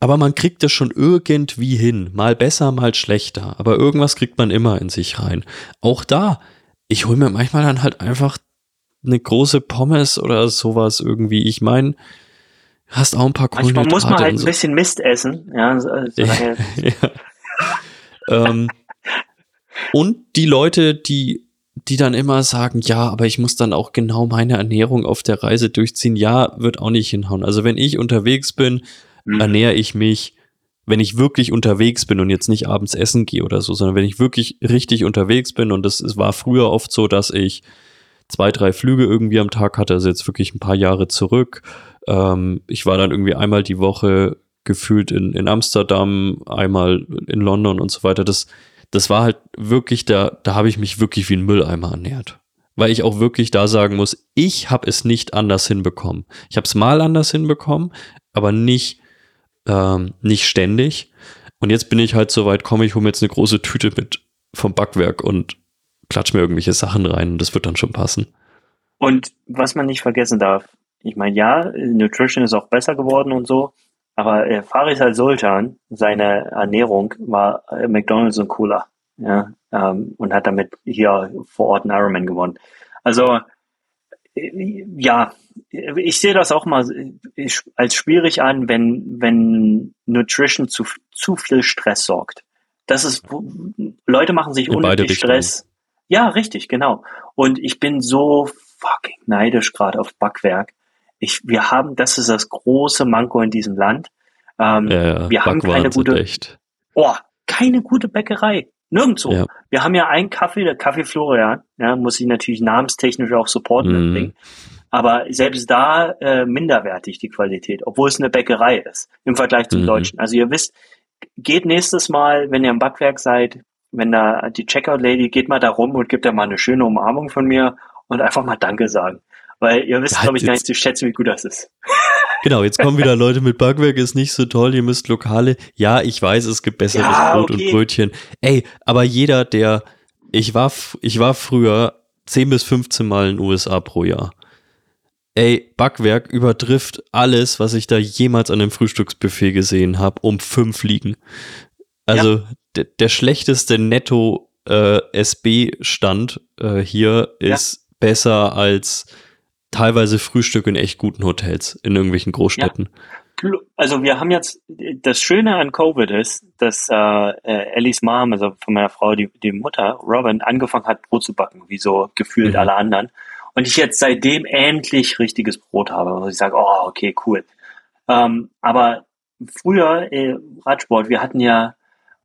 aber man kriegt es schon irgendwie hin. Mal besser, mal schlechter. Aber irgendwas kriegt man immer in sich rein. Auch da, ich hole mir manchmal dann halt einfach eine große Pommes oder sowas irgendwie. Ich meine, hast auch ein paar Kohlenhydrate. Manchmal muss man halt so. ein bisschen Mist essen. Ja, so, so ja, ja. ähm, und die Leute, die, die dann immer sagen, ja, aber ich muss dann auch genau meine Ernährung auf der Reise durchziehen, ja, wird auch nicht hinhauen. Also wenn ich unterwegs bin, mhm. ernähre ich mich, wenn ich wirklich unterwegs bin und jetzt nicht abends essen gehe oder so, sondern wenn ich wirklich richtig unterwegs bin und das, es war früher oft so, dass ich zwei, drei Flüge irgendwie am Tag hatte, also jetzt wirklich ein paar Jahre zurück. Ähm, ich war dann irgendwie einmal die Woche gefühlt in, in Amsterdam, einmal in London und so weiter. Das, das war halt wirklich, da, da habe ich mich wirklich wie ein Mülleimer ernährt. Weil ich auch wirklich da sagen muss, ich habe es nicht anders hinbekommen. Ich habe es mal anders hinbekommen, aber nicht ähm, nicht ständig. Und jetzt bin ich halt so weit, komm, ich hole mir jetzt eine große Tüte mit vom Backwerk und klatsch mir irgendwelche Sachen rein und das wird dann schon passen. Und was man nicht vergessen darf, ich meine, ja, Nutrition ist auch besser geworden und so, aber äh, Faris al-Sultan, seine Ernährung war äh, McDonalds und Cooler, ja, ähm, und hat damit hier vor Ort einen Ironman gewonnen. Also ja, ich sehe das auch mal als schwierig an, wenn, wenn Nutrition zu, zu viel Stress sorgt. Das ist, Leute machen sich unnötig Stress. Ja, richtig, genau. Und ich bin so fucking neidisch gerade auf Backwerk. Ich, wir haben, das ist das große Manko in diesem Land. Ähm, ja, wir haben keine gute, echt. oh, keine gute Bäckerei. Nirgendwo. Ja. Wir haben ja einen Kaffee, der Kaffee Florian, ja, muss ich natürlich namenstechnisch auch supporten mhm. Aber selbst da äh, minderwertig die Qualität, obwohl es eine Bäckerei ist im Vergleich zum mhm. Deutschen. Also ihr wisst, geht nächstes Mal, wenn ihr im Backwerk seid, wenn da die Checkout Lady geht mal da rum und gibt da mal eine schöne Umarmung von mir und einfach mal Danke sagen. Weil ihr wisst, glaube ich, gar nicht zu schätzen, wie gut das ist. Genau, jetzt kommen wieder Leute mit Backwerk, ist nicht so toll, ihr müsst Lokale. Ja, ich weiß, es gibt besseres ja, Brot okay. und Brötchen. Ey, aber jeder, der, ich war, ich war früher 10 bis 15 Mal in den USA pro Jahr. Ey, Backwerk übertrifft alles, was ich da jemals an einem Frühstücksbuffet gesehen habe, um fünf liegen. Also ja. der schlechteste Netto äh, SB-Stand äh, hier ist ja. besser als teilweise Frühstück in echt guten Hotels in irgendwelchen Großstädten. Ja. Also wir haben jetzt, das Schöne an Covid ist, dass äh, äh, Ellies Mom, also von meiner Frau, die, die Mutter, Robin, angefangen hat, Brot zu backen, wie so gefühlt mhm. alle anderen. Und ich jetzt seitdem endlich richtiges Brot habe. Und ich sage, oh, okay, cool. Ähm, aber früher, äh, Radsport, wir hatten ja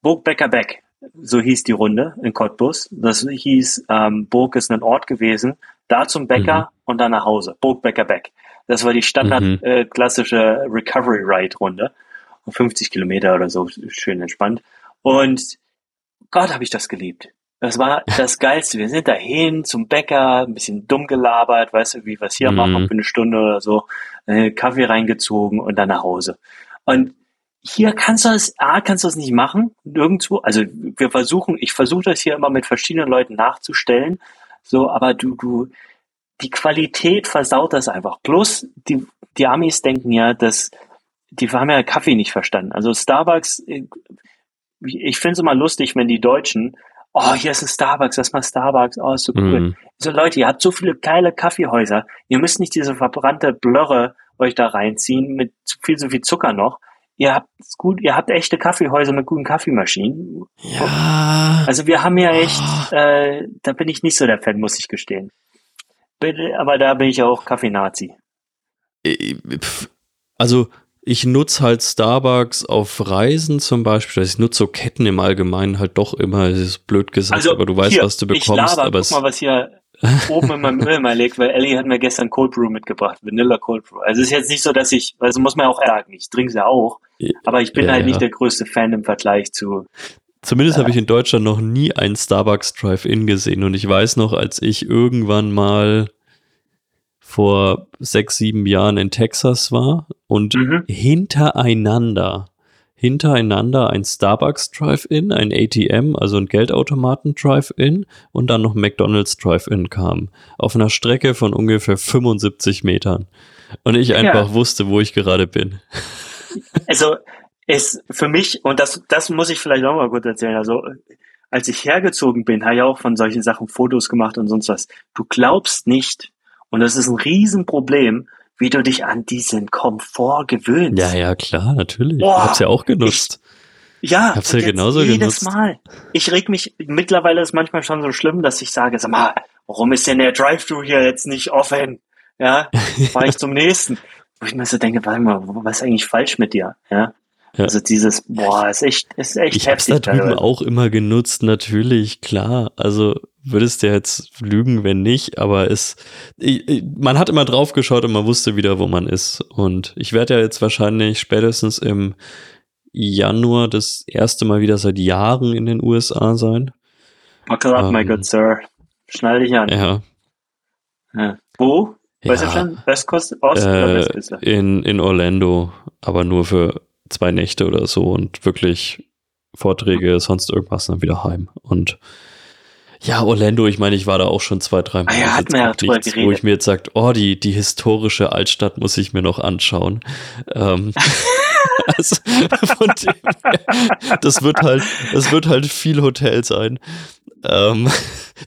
Burg Becker Beck, so hieß die Runde in Cottbus. Das hieß, ähm, Burg ist ein Ort gewesen, da zum Bäcker mhm. und dann nach Hause. Burg, Bäcker, Beck. Das war die standard mhm. äh, klassische Recovery Ride Runde. 50 Kilometer oder so, schön entspannt. Und Gott, habe ich das geliebt. Das war das Geilste. Wir sind dahin zum Bäcker, ein bisschen dumm gelabert, weißt du, wie wir es hier mhm. machen für eine Stunde oder so, äh, Kaffee reingezogen und dann nach Hause. Und hier kannst du es, A, kannst du es nicht machen, nirgendwo. Also wir versuchen, ich versuche das hier immer mit verschiedenen Leuten nachzustellen, so, aber du, du, die Qualität versaut das einfach. Plus, die, die Amis denken ja, dass, die haben ja Kaffee nicht verstanden. Also Starbucks, ich finde es immer lustig, wenn die Deutschen, oh, hier ist ein Starbucks, lass mal Starbucks, oh, ist so cool. Mm. So Leute, ihr habt so viele geile Kaffeehäuser, ihr müsst nicht diese verbrannte Blöre euch da reinziehen mit zu viel, so viel Zucker noch. Ihr habt gut, ihr habt echte Kaffeehäuser mit guten Kaffeemaschinen. Ja. Also wir haben ja echt, oh. äh, da bin ich nicht so der Fan, muss ich gestehen. Aber da bin ich auch Kaffee-Nazi. Äh, also ich nutze halt Starbucks auf Reisen zum Beispiel. Also ich nutze so Ketten im Allgemeinen halt doch immer. Das ist blöd gesagt, also aber du weißt, hier, was du bekommst. Laber, aber guck mal, was hier oben in meinem Ölmer liegt, weil Ellie hat mir gestern Cold Brew mitgebracht, Vanilla Cold Brew. Also es ist jetzt nicht so, dass ich, also muss man auch sagen, ich trinke sie auch, aber ich bin ja, halt nicht der größte Fan im Vergleich zu. Zumindest äh, habe ich in Deutschland noch nie einen Starbucks Drive-In gesehen und ich weiß noch, als ich irgendwann mal vor sechs, sieben Jahren in Texas war und mhm. hintereinander, hintereinander ein Starbucks Drive-In, ein ATM, also ein Geldautomaten Drive-In und dann noch McDonald's Drive-In kam. Auf einer Strecke von ungefähr 75 Metern. Und ich einfach ja. wusste, wo ich gerade bin. Also, es für mich, und das, das muss ich vielleicht auch mal kurz erzählen, also, als ich hergezogen bin, habe ich auch von solchen Sachen Fotos gemacht und sonst was. Du glaubst nicht, und das ist ein Riesenproblem, wie du dich an diesen Komfort gewöhnst. Ja, ja, klar, natürlich. Boah, ich hab's ja auch genutzt. Ich, ja, hab's ja genauso jedes genutzt. Mal. Ich reg mich, mittlerweile ist manchmal schon so schlimm, dass ich sage, sag mal, warum ist denn der Drive-Thru hier jetzt nicht offen? Ja, fahr ich zum nächsten. Wo ich mir so denke, warte mal, was ist eigentlich falsch mit dir? Ja. Ja. Also dieses, boah, ist echt, ist echt ich heftig. Ich da drüben auch immer genutzt, natürlich, klar. Also würdest du jetzt lügen, wenn nicht, aber es, man hat immer drauf geschaut und man wusste wieder, wo man ist. Und ich werde ja jetzt wahrscheinlich spätestens im Januar das erste Mal wieder seit Jahren in den USA sein. Buckle up, ähm, my good sir. Schnall dich an. Ja. ja. Wo? Weißt ja. du schon? West Coast, Ost äh, oder Westküste? In, in Orlando, aber nur für zwei Nächte oder so und wirklich Vorträge, sonst irgendwas dann wieder heim. Und ja, Orlando, ich meine, ich war da auch schon zwei, drei Mal. Ah ja, hat mir ja drüber geredet. Wo ich mir jetzt sagt, oh, die, die historische Altstadt muss ich mir noch anschauen. Ähm, also, dem, das wird halt, das wird halt viel Hotel sein. Ähm,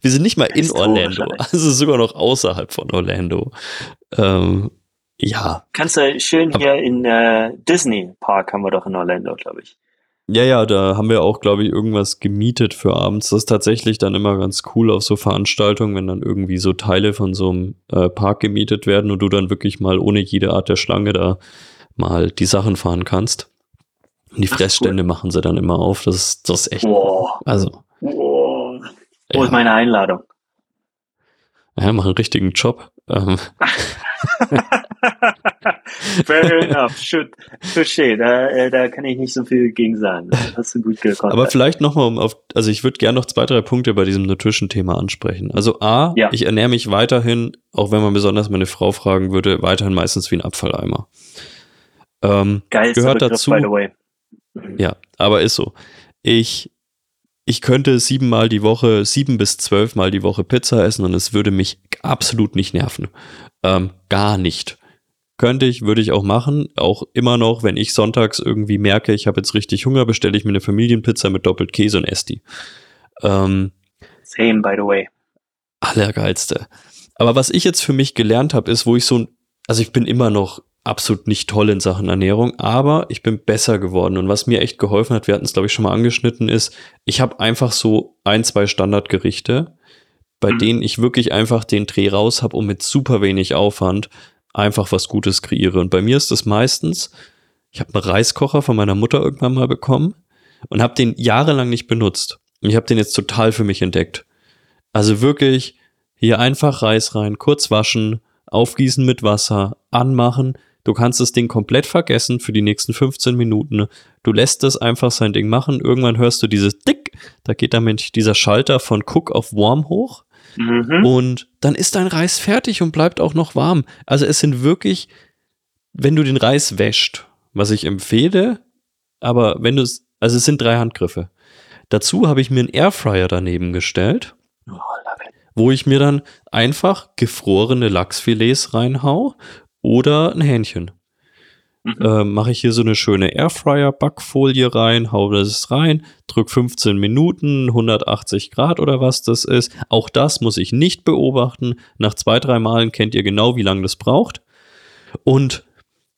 wir sind nicht mal in Orlando, also sogar noch außerhalb von Orlando. Ähm, ja. Kannst du schön hier in äh, Disney Park haben wir doch in Orlando, glaube ich. Ja, ja, da haben wir auch, glaube ich, irgendwas gemietet für abends. Das ist tatsächlich dann immer ganz cool auf so Veranstaltungen, wenn dann irgendwie so Teile von so einem äh, Park gemietet werden und du dann wirklich mal ohne jede Art der Schlange da mal die Sachen fahren kannst. Und die Fressstände cool. machen sie dann immer auf. Das ist, das ist echt. Wow. Also. Wow. Wo ja. ist meine Einladung? Ja, mach einen richtigen Job. Ähm. Fair enough, should, touché, da, äh, da kann ich nicht so viel gegen sagen. Das hast du gut gekonnt. Aber vielleicht nochmal um auf, also ich würde gerne noch zwei, drei Punkte bei diesem Nutrition-Thema ansprechen. Also A, ja. ich ernähre mich weiterhin, auch wenn man besonders meine Frau fragen würde, weiterhin meistens wie ein Abfalleimer. Ähm, Geilster gehört Begriff, dazu. by the way. Ja, aber ist so. Ich ich könnte siebenmal die Woche, sieben bis zwölfmal die Woche Pizza essen und es würde mich absolut nicht nerven. Ähm, gar nicht. Könnte ich, würde ich auch machen. Auch immer noch, wenn ich sonntags irgendwie merke, ich habe jetzt richtig Hunger, bestelle ich mir eine Familienpizza mit doppelt Käse und esse die. Ähm, Same, by the way. Allergeilste. Aber was ich jetzt für mich gelernt habe, ist, wo ich so, also ich bin immer noch absolut nicht toll in Sachen Ernährung, aber ich bin besser geworden. Und was mir echt geholfen hat, wir hatten es, glaube ich, schon mal angeschnitten, ist, ich habe einfach so ein, zwei Standardgerichte, bei mhm. denen ich wirklich einfach den Dreh raus habe und mit super wenig Aufwand einfach was Gutes kreiere. Und bei mir ist es meistens, ich habe einen Reiskocher von meiner Mutter irgendwann mal bekommen und habe den jahrelang nicht benutzt. Und ich habe den jetzt total für mich entdeckt. Also wirklich hier einfach Reis rein, kurz waschen, aufgießen mit Wasser, anmachen. Du kannst das Ding komplett vergessen für die nächsten 15 Minuten. Du lässt das einfach sein Ding machen. Irgendwann hörst du dieses Dick, da geht damit dieser Schalter von Cook auf Warm hoch. Mhm. Und dann ist dein Reis fertig und bleibt auch noch warm. Also es sind wirklich, wenn du den Reis wäscht, was ich empfehle, aber wenn du es, also es sind drei Handgriffe. Dazu habe ich mir einen Airfryer daneben gestellt, oh, wo ich mir dann einfach gefrorene Lachsfilets reinhau oder ein Hähnchen. Äh, Mache ich hier so eine schöne Airfryer-Backfolie rein, hau das rein, drück 15 Minuten, 180 Grad oder was das ist. Auch das muss ich nicht beobachten. Nach zwei, drei Malen kennt ihr genau, wie lange das braucht. Und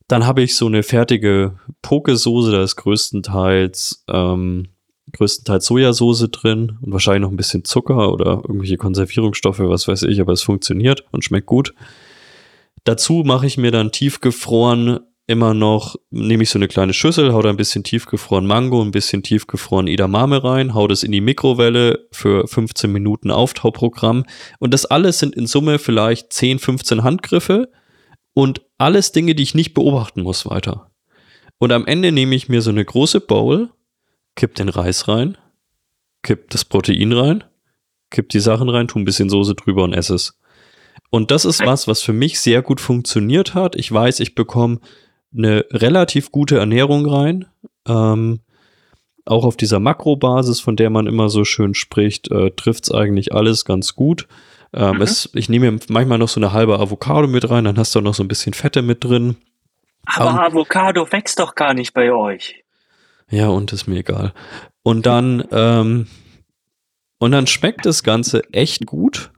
dann habe ich so eine fertige Pokesoße, da ist größtenteils, ähm, größtenteils Sojasauce drin und wahrscheinlich noch ein bisschen Zucker oder irgendwelche Konservierungsstoffe, was weiß ich, aber es funktioniert und schmeckt gut. Dazu mache ich mir dann tiefgefroren immer noch, nehme ich so eine kleine Schüssel, hau da ein bisschen tiefgefroren Mango, ein bisschen tiefgefroren Edamame rein, hau das in die Mikrowelle für 15 Minuten Auftauprogramm und das alles sind in Summe vielleicht 10, 15 Handgriffe und alles Dinge, die ich nicht beobachten muss weiter. Und am Ende nehme ich mir so eine große Bowl, kipp den Reis rein, kipp das Protein rein, kipp die Sachen rein, tu ein bisschen Soße drüber und esse es. Und das ist was, was für mich sehr gut funktioniert hat. Ich weiß, ich bekomme eine relativ gute Ernährung rein. Ähm, auch auf dieser Makrobasis, von der man immer so schön spricht, äh, trifft es eigentlich alles ganz gut. Ähm, mhm. es, ich nehme manchmal noch so eine halbe Avocado mit rein, dann hast du auch noch so ein bisschen Fette mit drin. Aber um, ähm, Avocado wächst doch gar nicht bei euch. Ja, und ist mir egal. Und dann, ähm, und dann schmeckt das Ganze echt gut.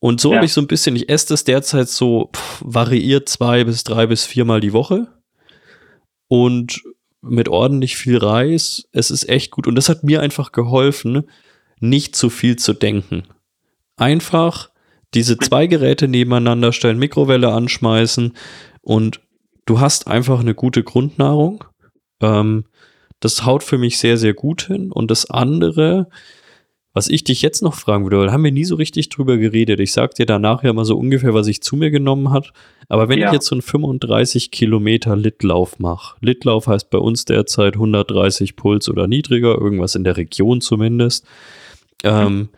Und so ja. habe ich so ein bisschen, ich esse das derzeit so pff, variiert zwei bis drei bis viermal die Woche. Und mit ordentlich viel Reis. Es ist echt gut. Und das hat mir einfach geholfen, nicht zu viel zu denken. Einfach diese zwei Geräte nebeneinander stellen, Mikrowelle anschmeißen und du hast einfach eine gute Grundnahrung. Ähm, das haut für mich sehr, sehr gut hin. Und das andere, was ich dich jetzt noch fragen würde, weil haben wir nie so richtig drüber geredet. Ich sag dir danach ja mal so ungefähr, was ich zu mir genommen hat. Aber wenn ja. ich jetzt so einen 35 Kilometer Litlauf mache, Litlauf heißt bei uns derzeit 130 Puls oder niedriger, irgendwas in der Region zumindest. Ähm,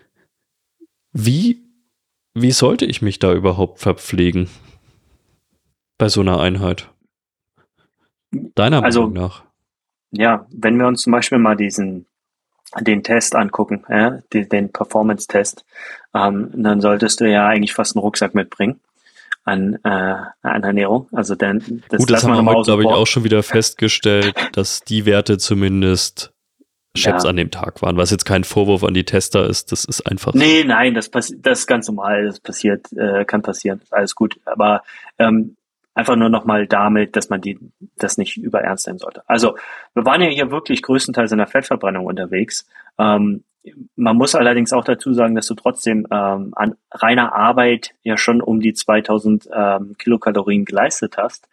wie, wie sollte ich mich da überhaupt verpflegen? Bei so einer Einheit? Deiner also, Meinung nach? Ja, wenn wir uns zum Beispiel mal diesen den Test angucken, ja, den, den Performance-Test, ähm, dann solltest du ja eigentlich fast einen Rucksack mitbringen an, äh, an Ernährung. Also dann, das, Gut, das haben wir heute, glaube ich, auch schon wieder festgestellt, dass die Werte zumindest Chefs ja. an dem Tag waren, was jetzt kein Vorwurf an die Tester ist, das ist einfach. Nee, nein, das, das ist ganz normal, das passiert, äh, kann passieren, alles gut. Aber ähm, Einfach nur nochmal damit, dass man die, das nicht überernst nehmen sollte. Also, wir waren ja hier wirklich größtenteils in der Fettverbrennung unterwegs. Ähm, man muss allerdings auch dazu sagen, dass du trotzdem ähm, an reiner Arbeit ja schon um die 2000 ähm, Kilokalorien geleistet hast.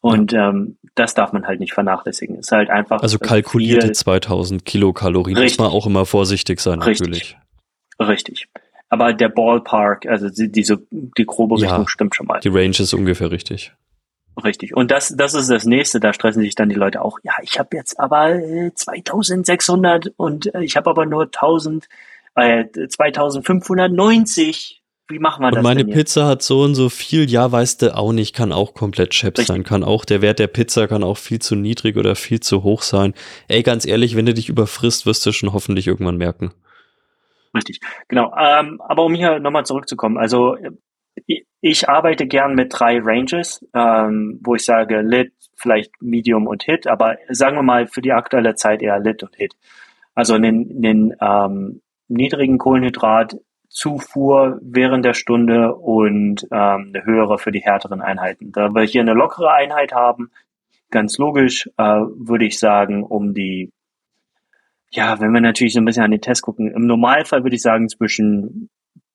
Und ähm, das darf man halt nicht vernachlässigen. Ist halt einfach. Also kalkulierte viel, 2000 Kilokalorien. Richtig, muss man auch immer vorsichtig sein, natürlich. Richtig. Aber der Ballpark, also die, diese, die grobe Richtung ja, stimmt schon mal. Die Range ist ungefähr richtig. Richtig. Und das, das ist das nächste. Da stressen sich dann die Leute auch. Ja, ich habe jetzt aber äh, 2600 und äh, ich habe aber nur 1000, äh, 2590. Wie machen wir und das? Und meine Pizza hat so und so viel. Ja, weißt du auch nicht. Kann auch komplett Chefs sein. Kann auch, der Wert der Pizza kann auch viel zu niedrig oder viel zu hoch sein. Ey, ganz ehrlich, wenn du dich überfrisst, wirst du schon hoffentlich irgendwann merken. Richtig, genau. Ähm, aber um hier nochmal zurückzukommen, also ich arbeite gern mit drei Ranges, ähm, wo ich sage Lit, vielleicht Medium und Hit, aber sagen wir mal für die aktuelle Zeit eher Lit und Hit. Also einen, einen ähm, niedrigen Kohlenhydratzufuhr während der Stunde und ähm, eine höhere für die härteren Einheiten. Da wir hier eine lockere Einheit haben, ganz logisch, äh, würde ich sagen, um die, ja, wenn wir natürlich so ein bisschen an den Test gucken, im Normalfall würde ich sagen zwischen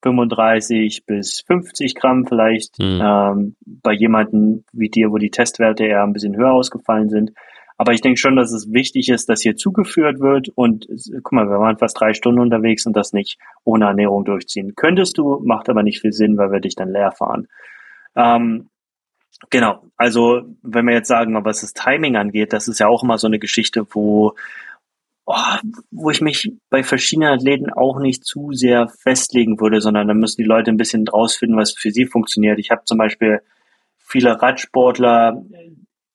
35 bis 50 Gramm vielleicht mhm. ähm, bei jemanden wie dir, wo die Testwerte eher ein bisschen höher ausgefallen sind. Aber ich denke schon, dass es wichtig ist, dass hier zugeführt wird und guck mal, wir waren fast drei Stunden unterwegs und das nicht ohne Ernährung durchziehen. Könntest du, macht aber nicht viel Sinn, weil wir dich dann leer fahren. Ähm, genau, also wenn wir jetzt sagen, was das Timing angeht, das ist ja auch immer so eine Geschichte, wo oh, wo ich mich bei verschiedenen Athleten auch nicht zu sehr festlegen würde, sondern da müssen die Leute ein bisschen rausfinden, was für sie funktioniert. Ich habe zum Beispiel viele Radsportler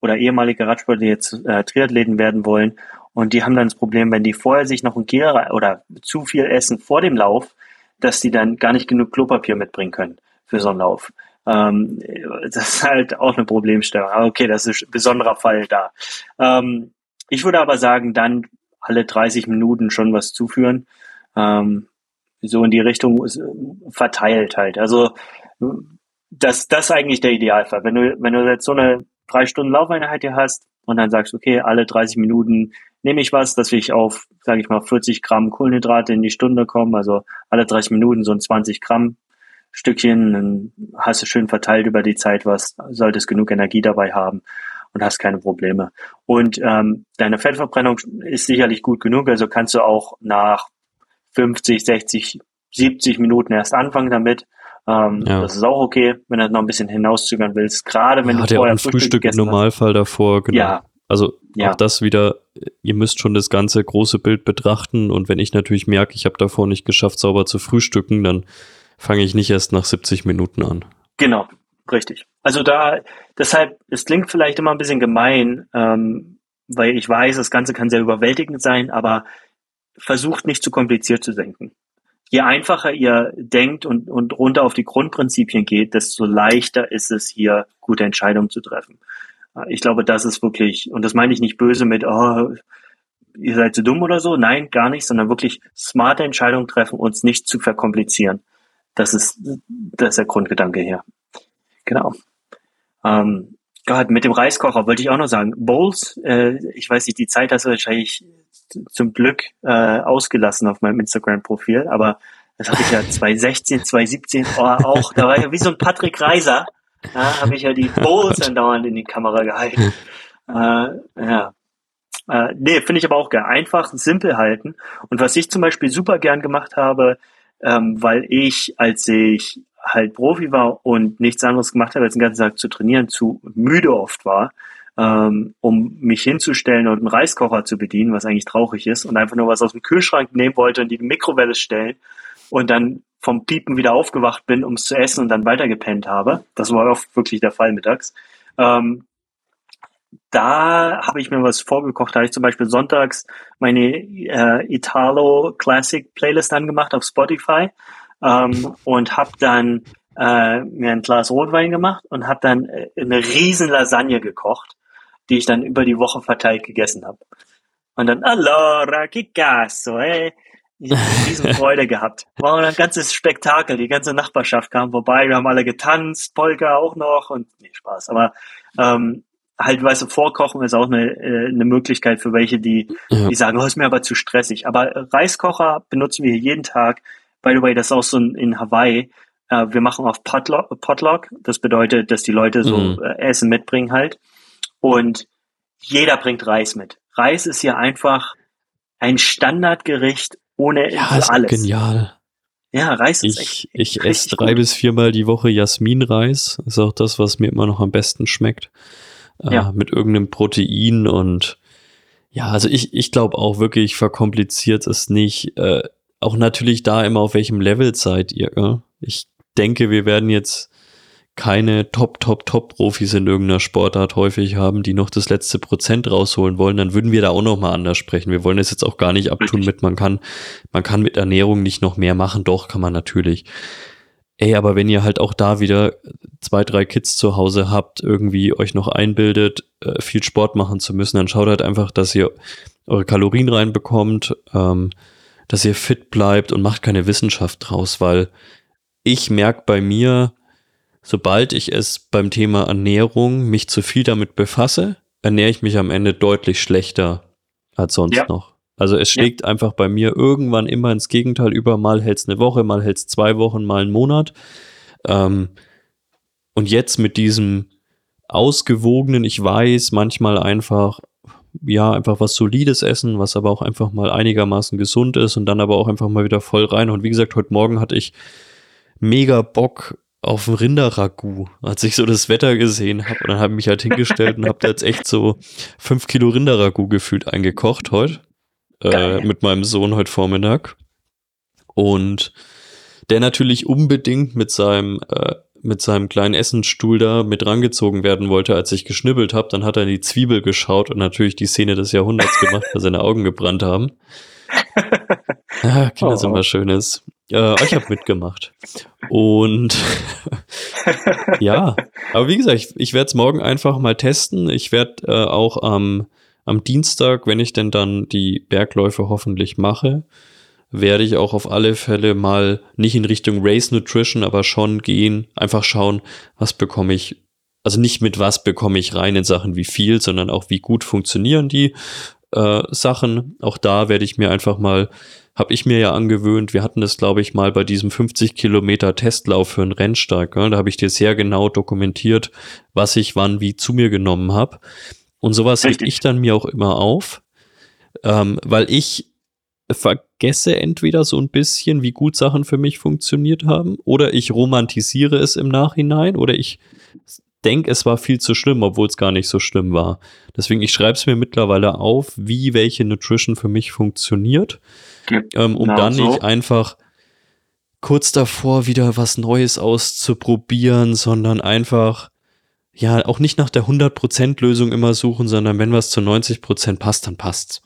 oder ehemalige Radsportler, die jetzt äh, Triathleten werden wollen und die haben dann das Problem, wenn die vorher sich noch ein Gel oder zu viel essen vor dem Lauf, dass die dann gar nicht genug Klopapier mitbringen können für so einen Lauf. Ähm, das ist halt auch eine Problemstellung. Aber okay, das ist ein besonderer Fall da. Ähm, ich würde aber sagen, dann alle 30 Minuten schon was zuführen. Ähm, so in die Richtung äh, verteilt halt. Also das, das ist eigentlich der Idealfall. Wenn du, wenn du jetzt so eine drei Stunden Laufeinheit hier hast und dann sagst, okay, alle 30 Minuten nehme ich was, dass ich auf, sage ich mal, 40 Gramm Kohlenhydrate in die Stunde komme, also alle 30 Minuten so ein 20 Gramm Stückchen, dann hast du schön verteilt über die Zeit was, solltest genug Energie dabei haben und hast keine Probleme. Und ähm, deine Fettverbrennung ist sicherlich gut genug, also kannst du auch nach 50, 60, 70 Minuten erst anfangen damit. Ähm, ja. Das ist auch okay, wenn du noch ein bisschen hinauszögern willst. Gerade wenn ja, du vorher ja Frühstück, Frühstück im Normalfall hast. davor, genau. Ja. Also ja. auch das wieder, ihr müsst schon das ganze große Bild betrachten und wenn ich natürlich merke, ich habe davor nicht geschafft, sauber zu frühstücken, dann fange ich nicht erst nach 70 Minuten an. Genau, richtig. Also da, deshalb, es klingt vielleicht immer ein bisschen gemein, ähm, weil ich weiß, das Ganze kann sehr überwältigend sein, aber versucht nicht zu kompliziert zu denken je einfacher ihr denkt und, und runter auf die Grundprinzipien geht, desto leichter ist es hier, gute Entscheidungen zu treffen. Äh, ich glaube, das ist wirklich, und das meine ich nicht böse mit, oh, ihr seid zu dumm oder so. Nein, gar nicht, sondern wirklich smarte Entscheidungen treffen, uns nicht zu verkomplizieren. Das ist, das ist der Grundgedanke hier. Genau. Ähm, Gott, mit dem Reiskocher wollte ich auch noch sagen. Bowls, äh, ich weiß nicht, die Zeit hast du wahrscheinlich zum Glück äh, ausgelassen auf meinem Instagram-Profil, aber das habe ich ja 2016, 2017 oh, auch, da war ja wie so ein Patrick Reiser, da habe ich ja die Bowls andauernd in die Kamera gehalten. Äh, ja. Äh, nee, finde ich aber auch geil. Einfach, simpel halten. Und was ich zum Beispiel super gern gemacht habe, ähm, weil ich, als ich halt Profi war und nichts anderes gemacht habe, als den ganzen Tag zu trainieren, zu müde oft war, ähm, um mich hinzustellen und einen Reiskocher zu bedienen, was eigentlich traurig ist, und einfach nur was aus dem Kühlschrank nehmen wollte und die Mikrowelle stellen und dann vom Piepen wieder aufgewacht bin, um es zu essen und dann weitergepennt habe. Das war oft wirklich der Fall mittags. Ähm, da habe ich mir was vorgekocht. Da habe ich zum Beispiel sonntags meine äh, Italo Classic Playlist angemacht auf Spotify ähm, und habe dann äh, mir ein Glas Rotwein gemacht und habe dann äh, eine riesen Lasagne gekocht die ich dann über die Woche verteilt gegessen habe. Und dann, allora, che cazzo, eh? Ich habe riesen Freude gehabt. War ein ganzes Spektakel. Die ganze Nachbarschaft kam vorbei. Wir haben alle getanzt, Polka auch noch und nee, Spaß. Aber ähm, halt, weißt du, Vorkochen ist auch eine, äh, eine Möglichkeit für welche, die, ja. die sagen, oh, ist mir aber zu stressig. Aber Reiskocher benutzen wir jeden Tag. By the way, das ist auch so in Hawaii. Äh, wir machen auf Potluck, Potluck. Das bedeutet, dass die Leute so mhm. Äh, Essen mitbringen halt. Und jeder bringt Reis mit. Reis ist ja einfach ein Standardgericht ohne ja, ist alles. Genial. Ja, Reis ist Ich, ich esse drei gut. bis viermal die Woche Jasminreis. Ist auch das, was mir immer noch am besten schmeckt. Äh, ja. Mit irgendeinem Protein und ja, also ich, ich glaube auch wirklich, verkompliziert es nicht. Äh, auch natürlich da immer, auf welchem Level seid ihr. Ja? Ich denke, wir werden jetzt keine Top, Top, Top-Profis in irgendeiner Sportart häufig haben, die noch das letzte Prozent rausholen wollen, dann würden wir da auch noch mal anders sprechen. Wir wollen es jetzt auch gar nicht abtun mit, man kann, man kann mit Ernährung nicht noch mehr machen. Doch, kann man natürlich. Ey, aber wenn ihr halt auch da wieder zwei, drei Kids zu Hause habt, irgendwie euch noch einbildet, äh, viel Sport machen zu müssen, dann schaut halt einfach, dass ihr eure Kalorien reinbekommt, ähm, dass ihr fit bleibt und macht keine Wissenschaft draus, weil ich merke bei mir, sobald ich es beim Thema Ernährung mich zu viel damit befasse, ernähre ich mich am Ende deutlich schlechter als sonst ja. noch. Also es schlägt ja. einfach bei mir irgendwann immer ins Gegenteil über, mal hält es eine Woche, mal hält es zwei Wochen, mal einen Monat. Ähm, und jetzt mit diesem ausgewogenen, ich weiß, manchmal einfach, ja, einfach was Solides essen, was aber auch einfach mal einigermaßen gesund ist und dann aber auch einfach mal wieder voll rein. Und wie gesagt, heute Morgen hatte ich mega Bock, auf ein Rinderragout, als ich so das Wetter gesehen habe. Und dann habe ich mich halt hingestellt und habe da jetzt echt so fünf Kilo Rinderragout gefühlt eingekocht heute. Äh, mit meinem Sohn heute Vormittag. Und der natürlich unbedingt mit seinem, äh, mit seinem kleinen Essensstuhl da mit rangezogen werden wollte, als ich geschnibbelt habe. Dann hat er in die Zwiebel geschaut und natürlich die Szene des Jahrhunderts gemacht, weil seine Augen gebrannt haben. Ja, Kinder oh. sind was Schönes. Äh, ich habe mitgemacht. Und ja, aber wie gesagt, ich, ich werde es morgen einfach mal testen. Ich werde äh, auch am, am Dienstag, wenn ich denn dann die Bergläufe hoffentlich mache, werde ich auch auf alle Fälle mal nicht in Richtung Race Nutrition, aber schon gehen, einfach schauen, was bekomme ich also nicht mit was bekomme ich rein in Sachen wie viel, sondern auch wie gut funktionieren die äh, Sachen. Auch da werde ich mir einfach mal, habe ich mir ja angewöhnt, wir hatten das, glaube ich, mal bei diesem 50 Kilometer Testlauf für einen Rennstag. Ja, da habe ich dir sehr genau dokumentiert, was ich wann wie zu mir genommen habe. Und sowas hebe ich dann mir auch immer auf, ähm, weil ich vergesse entweder so ein bisschen, wie gut Sachen für mich funktioniert haben, oder ich romantisiere es im Nachhinein, oder ich denke, es war viel zu schlimm, obwohl es gar nicht so schlimm war. Deswegen, ich schreibe es mir mittlerweile auf, wie welche Nutrition für mich funktioniert, ähm, um dann so. nicht einfach kurz davor wieder was Neues auszuprobieren, sondern einfach ja auch nicht nach der 100% Lösung immer suchen, sondern wenn was zu 90% passt, dann passt's.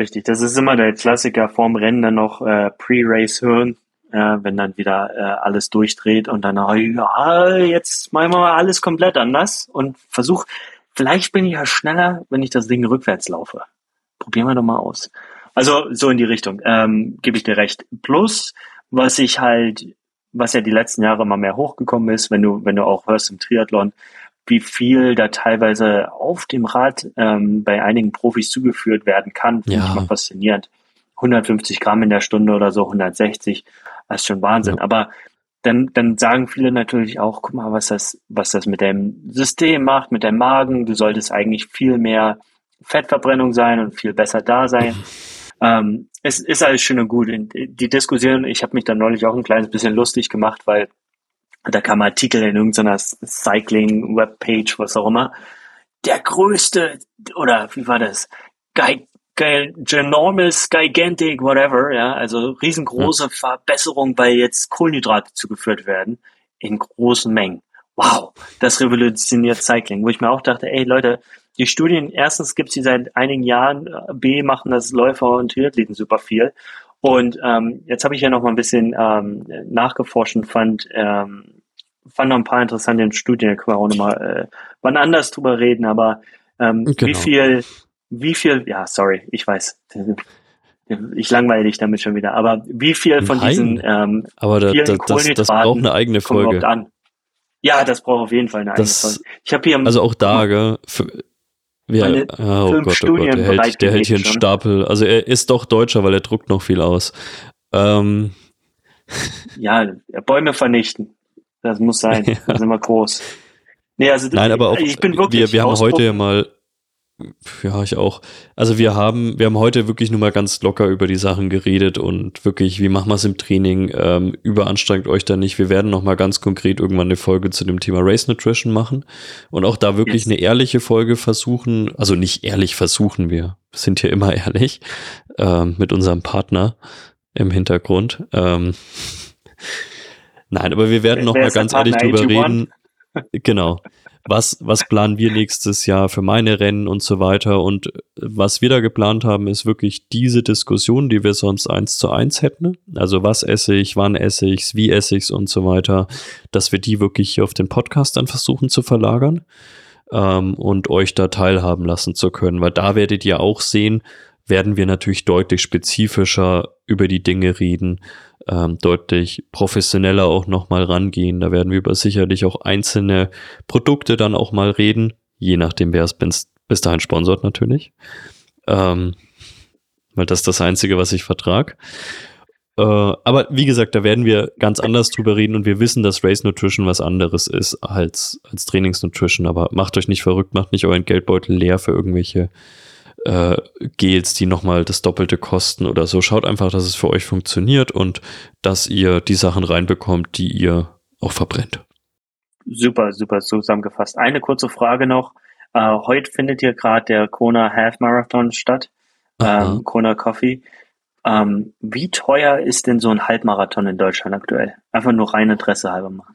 Richtig, das ist immer der Klassiker vorm Rennen dann noch äh, Pre-Race hören, äh, wenn dann wieder äh, alles durchdreht und dann, oh, ja, jetzt machen wir mal alles komplett anders und versuch, vielleicht bin ich ja schneller, wenn ich das Ding rückwärts laufe. Probieren wir doch mal aus. Also so in die Richtung, ähm, gebe ich dir recht. Plus, was ich halt, was ja die letzten Jahre immer mehr hochgekommen ist, wenn du, wenn du auch hörst im Triathlon, wie viel da teilweise auf dem Rad ähm, bei einigen Profis zugeführt werden kann, finde ja. ich mal faszinierend. 150 Gramm in der Stunde oder so, 160, das ist schon Wahnsinn. Ja. Aber dann, dann sagen viele natürlich auch, guck mal, was das, was das mit deinem System macht, mit deinem Magen. Du solltest eigentlich viel mehr Fettverbrennung sein und viel besser da sein. ähm, es ist alles schön und gut. Die Diskussion, ich habe mich da neulich auch ein kleines bisschen lustig gemacht, weil da kam ein Artikel in irgendeiner Cycling-Webpage, was auch immer. Der größte, oder wie war das? Guy, ginormous, gigantic, whatever, ja, also riesengroße ja. Verbesserung, weil jetzt Kohlenhydrate zugeführt werden in großen Mengen. Wow, das revolutioniert Cycling, wo ich mir auch dachte, ey Leute, die Studien, erstens gibt's die seit einigen Jahren, B machen das Läufer und Triathleten super viel. Und ähm, jetzt habe ich ja noch mal ein bisschen ähm, nachgeforscht und fand, ähm, fand noch ein paar interessante Studien, da können wir auch noch mal äh, wann anders drüber reden, aber ähm, genau. wie viel wie viel, ja, sorry, ich weiß, ich langweile dich damit schon wieder, aber wie viel von Nein, diesen ähm, aber da, da, das, das braucht eine eigene Folge. An? Ja, das braucht auf jeden Fall eine das, eigene Folge. Ich habe hier also auch da, gell, für, ja, ah, oh Gott, oh Gott, der hält, der hält hier einen schon. Stapel. Also er ist doch Deutscher, weil er druckt noch viel aus. Ähm. Ja, Bäume vernichten. Das muss sein. Ja. Das ist immer groß. Nee, also Nein, aber auch, ich bin wirklich wir, wir haben heute ja mal ja, ich auch. Also wir haben, wir haben heute wirklich nur mal ganz locker über die Sachen geredet und wirklich, wie machen wir es im Training? Ähm, überanstrengt euch da nicht. Wir werden noch mal ganz konkret irgendwann eine Folge zu dem Thema Race Nutrition machen und auch da wirklich eine ehrliche Folge versuchen. Also nicht ehrlich versuchen wir, sind hier immer ehrlich ähm, mit unserem Partner im Hintergrund. Ähm, nein, aber wir werden noch mal ganz ehrlich drüber reden. Genau was, was planen wir nächstes Jahr für meine Rennen und so weiter. Und was wir da geplant haben, ist wirklich diese Diskussion, die wir sonst eins zu eins hätten. Also was esse ich, wann esse ich's, wie esse ich's und so weiter, dass wir die wirklich hier auf den Podcast dann versuchen zu verlagern ähm, und euch da teilhaben lassen zu können. Weil da werdet ihr auch sehen, werden wir natürlich deutlich spezifischer über die Dinge reden, ähm, deutlich professioneller auch nochmal rangehen. Da werden wir über sicherlich auch einzelne Produkte dann auch mal reden, je nachdem, wer es bis, bis dahin sponsort natürlich. Ähm, weil das ist das Einzige, was ich vertrag. Äh, aber wie gesagt, da werden wir ganz anders drüber reden und wir wissen, dass Race Nutrition was anderes ist als, als Trainingsnutrition. Aber macht euch nicht verrückt, macht nicht euren Geldbeutel leer für irgendwelche äh, Gels, die nochmal das Doppelte kosten oder so. Schaut einfach, dass es für euch funktioniert und dass ihr die Sachen reinbekommt, die ihr auch verbrennt. Super, super zusammengefasst. Eine kurze Frage noch. Äh, heute findet hier gerade der Kona Half Marathon statt. Ähm, Kona Coffee. Ähm, wie teuer ist denn so ein Halbmarathon in Deutschland aktuell? Einfach nur rein Interesse halber machen.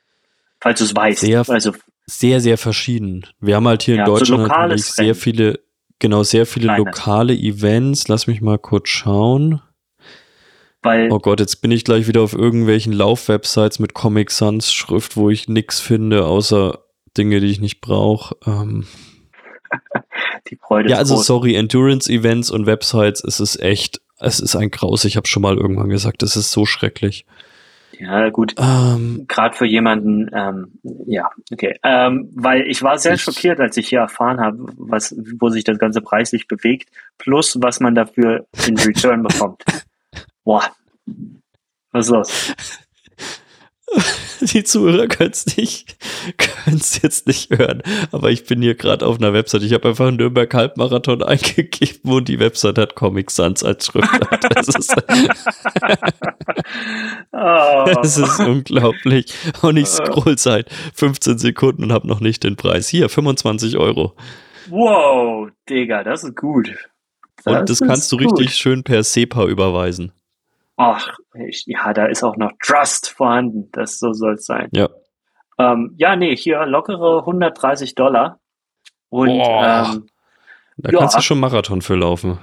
Falls du es weißt. Sehr, also, sehr, sehr verschieden. Wir haben halt hier ja, in Deutschland so sehr viele, Genau, sehr viele Kleine. lokale Events. Lass mich mal kurz schauen. Weil oh Gott, jetzt bin ich gleich wieder auf irgendwelchen Laufwebsites mit Comic Sans Schrift, wo ich nichts finde, außer Dinge, die ich nicht brauche. Ähm. die Freude Ja, also groß. sorry, Endurance Events und Websites, es ist echt, es ist ein Graus. Ich habe schon mal irgendwann gesagt, es ist so schrecklich. Ja, gut. Ähm, Gerade für jemanden, ähm, ja, okay. Ähm, weil ich war sehr Ich- schockiert, als ich hier erfahren habe, was, wo sich das Ganze preislich bewegt, plus was man dafür in Return bekommt. Boah. Was ist los? die Zuhörer können es nicht, können's jetzt nicht hören, aber ich bin hier gerade auf einer Website. Ich habe einfach Nürnberg Halbmarathon eingegeben und die Website hat Comic Sans als Schriftart. Das ist, Oh. das ist unglaublich. Und ich scroll seit 15 Sekunden und habe noch nicht den Preis. Hier, 25 Euro. Wow, Digga, das ist gut. Und das kannst du gut. richtig schön per SEPA überweisen. Ach, ich, ja, da ist auch noch Trust vorhanden. Das so soll es sein. Ja. Ähm, ja, nee, hier lockere 130 Dollar. Und ähm, Da Ja. kannst du schon Marathon für laufen.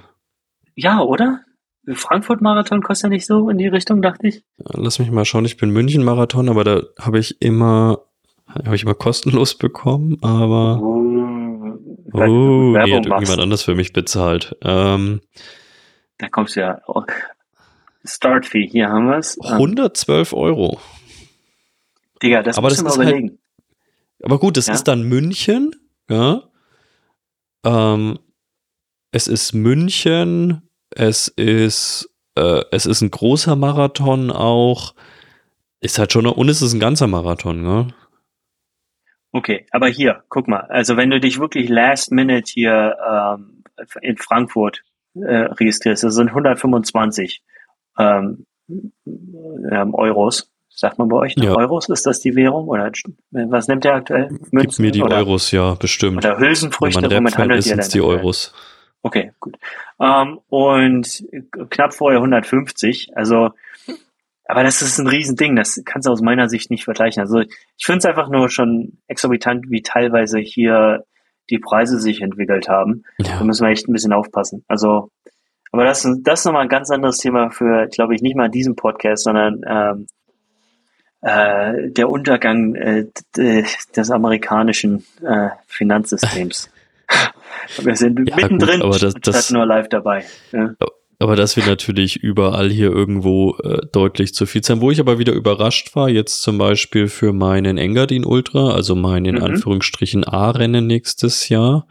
ja, oder? Frankfurt-Marathon kostet ja nicht so in die Richtung, dachte ich. Lass mich mal schauen, ich bin München-Marathon, aber da habe ich immer, habe ich immer kostenlos bekommen, aber Oh, oh, du nee, hat Werbung irgendjemand anders für mich bezahlt. Ähm, Da kommst du ja. Start Fee, hier haben wir es. 112 Euro. Digga, das Aber musst das ist halt- überlegen. Aber gut, das Ja. ist dann München, ja. Ähm, es ist München, es ist, äh, es ist ein großer Marathon auch. Ist halt schon, und es ist ein ganzer Marathon, ne? Okay, aber hier, guck mal. Also wenn du dich wirklich last minute hier ähm, in Frankfurt äh, registrierst, das sind 125 ähm, ähm, Euros. Sagt man bei euch noch Ja. Euros? Ist das die Währung? Oder was nimmt der aktuell? Gib mir die oder, Euros, ja, bestimmt. Oder Wenn Hülsenfrüchte, man womit Rap-Fan handelt ihr denn? die? Euros. Okay, gut. Ähm, und knapp vorher 150. Also, aber das ist ein Riesending. Das kannst du aus meiner Sicht nicht vergleichen. Also ich finde es einfach nur schon exorbitant, wie teilweise hier die Preise sich entwickelt haben. Da Ja. müssen wir echt ein bisschen aufpassen. Also, aber das, das ist nochmal ein ganz anderes Thema für, glaube ich, nicht mal diesen Podcast, sondern ähm, äh, der Untergang äh, d- des amerikanischen äh, Finanzsystems. Wir sind Ja, mittendrin, gut, aber das- das- nur live dabei. Ja. Aber dass wir natürlich überall hier irgendwo äh, deutlich zu viel zahlen. Wo ich aber wieder überrascht war, jetzt zum Beispiel für meinen Engadin Ultra, also mein in Mhm. Anführungsstrichen A-Rennen nächstes Jahr,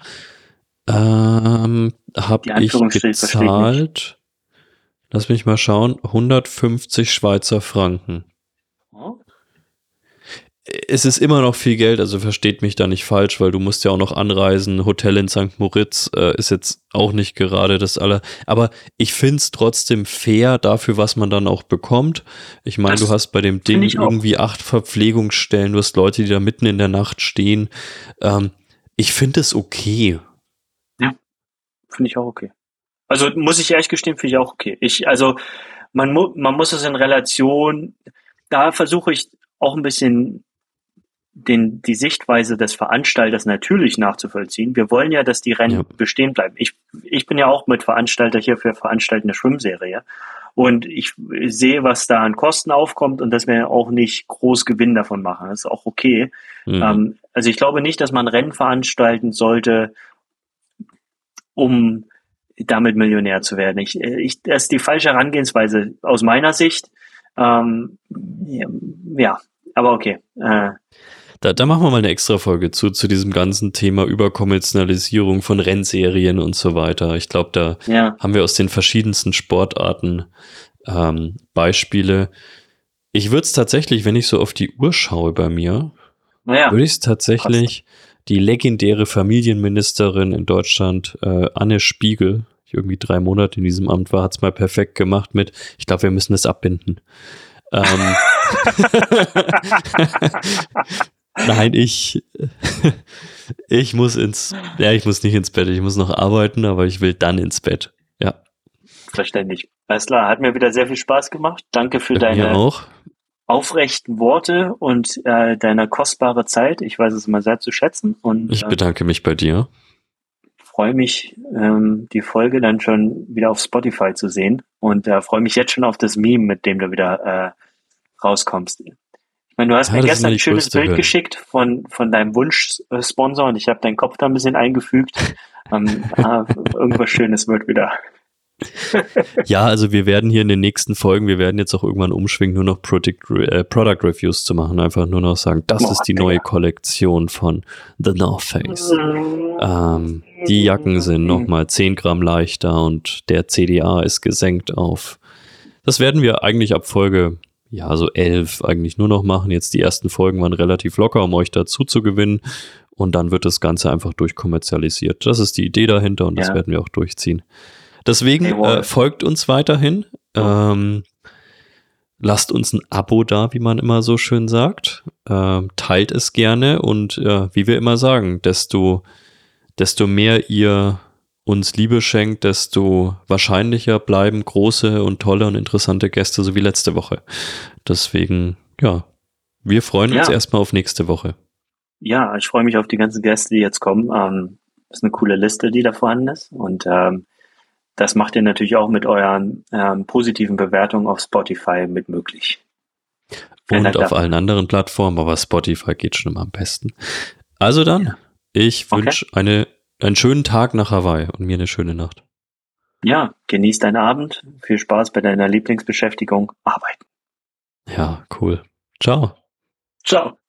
ähm, habe ich gezahlt, lass mich mal schauen, 150 Schweizer Franken. Oh. Es ist immer noch viel Geld, also versteht mich da nicht falsch, weil du musst ja auch noch anreisen. Hotel in St. Moritz äh, ist jetzt auch nicht gerade das aller. Aber ich find's trotzdem fair dafür, was man dann auch bekommt. Ich meine, du hast bei dem Ding finde irgendwie acht Verpflegungsstellen, du hast Leute, die da mitten in der Nacht stehen. Ähm, ich finde es okay. Finde ich auch okay. Also muss ich ehrlich gestehen, finde ich auch okay. Ich, also man, mu man muss es in Relation, da versuche ich auch ein bisschen den, die Sichtweise des Veranstalters natürlich nachzuvollziehen. Wir wollen ja, dass die Rennen Ja. bestehen bleiben. Ich, ich bin ja auch mit Veranstalter hier für veranstaltende Schwimmserie. Und ich sehe, was da an Kosten aufkommt und dass wir auch nicht groß Gewinn davon machen. Das ist auch okay. Mhm. Ähm, also ich glaube nicht, dass man Rennen veranstalten sollte, um damit Millionär zu werden. Ich, äh, ich, das ist die falsche Herangehensweise aus meiner Sicht. Ähm, ja, ja, aber okay. Äh, Da, da machen wir mal eine extra Folge zu, zu diesem ganzen Thema Überkommerzialisierung von Rennserien und so weiter. Ich glaube, da ja, haben wir aus den verschiedensten Sportarten ähm, Beispiele. Ich würde es tatsächlich, wenn ich so auf die Uhr schaue bei mir, naja, würde ich es tatsächlich die legendäre Familienministerin in Deutschland, äh, Anne Spiegel, die irgendwie drei Monate in diesem Amt war, hat es mal perfekt gemacht mit, ich glaube, wir müssen es abbinden. Ähm, Nein, ich, ich muss ins, ja, ich muss nicht ins Bett, ich muss noch arbeiten, aber ich will dann ins Bett. Ja, verständlich. Alles klar, hat mir wieder sehr viel Spaß gemacht. Danke für mir deine auch. Aufrechten Worte und äh, deine kostbare Zeit. Ich weiß es immer sehr zu schätzen und Ich äh, bedanke mich bei dir. freue mich, ähm, die Folge dann schon wieder auf Spotify zu sehen und äh, freue mich jetzt schon auf das Meme, mit dem du wieder äh, rauskommst. Ich meine, du hast Ja, mir gestern ein schönes Bild geschickt von, von deinem Wunschsponsor und ich habe deinen Kopf da ein bisschen eingefügt. ähm, ah, irgendwas Schönes wird wieder. Ja, also wir werden hier in den nächsten Folgen, wir werden jetzt auch irgendwann umschwingen, nur noch Product, äh, Product Reviews zu machen. Einfach nur noch sagen, das ist die neue Kollektion von The North Face. Ähm, die Jacken sind nochmal 10 Gramm leichter und der CDA ist gesenkt auf. Das werden wir eigentlich ab Folge, ja, so 11 eigentlich nur noch machen. Jetzt die ersten Folgen waren relativ locker, um euch dazu zu gewinnen. Und dann wird das Ganze einfach durchkommerzialisiert. Das ist die Idee dahinter und das ja. werden wir auch durchziehen. Deswegen äh, folgt uns weiterhin. Ähm, lasst uns ein Abo da, wie man immer so schön sagt. Ähm, teilt es gerne und äh, wie wir immer sagen, desto, desto mehr ihr uns Liebe schenkt, desto wahrscheinlicher bleiben große und tolle und interessante Gäste, so wie letzte Woche. Deswegen, ja, wir freuen uns ja. erstmal auf nächste Woche. Ja, ich freue mich auf die ganzen Gäste, die jetzt kommen. Ähm, ist eine coole Liste, die da vorhanden ist. Und ähm, das macht ihr natürlich auch mit euren ähm, positiven Bewertungen auf Spotify mit möglich. Und auf dafür. allen anderen Plattformen, aber Spotify geht schon immer am besten. Also dann, ja. ich wünsche okay. eine, einen schönen Tag nach Hawaii und mir eine schöne Nacht. Ja, genieß deinen Abend. Viel Spaß bei deiner Lieblingsbeschäftigung. Arbeiten. Ja, cool. Ciao. Ciao.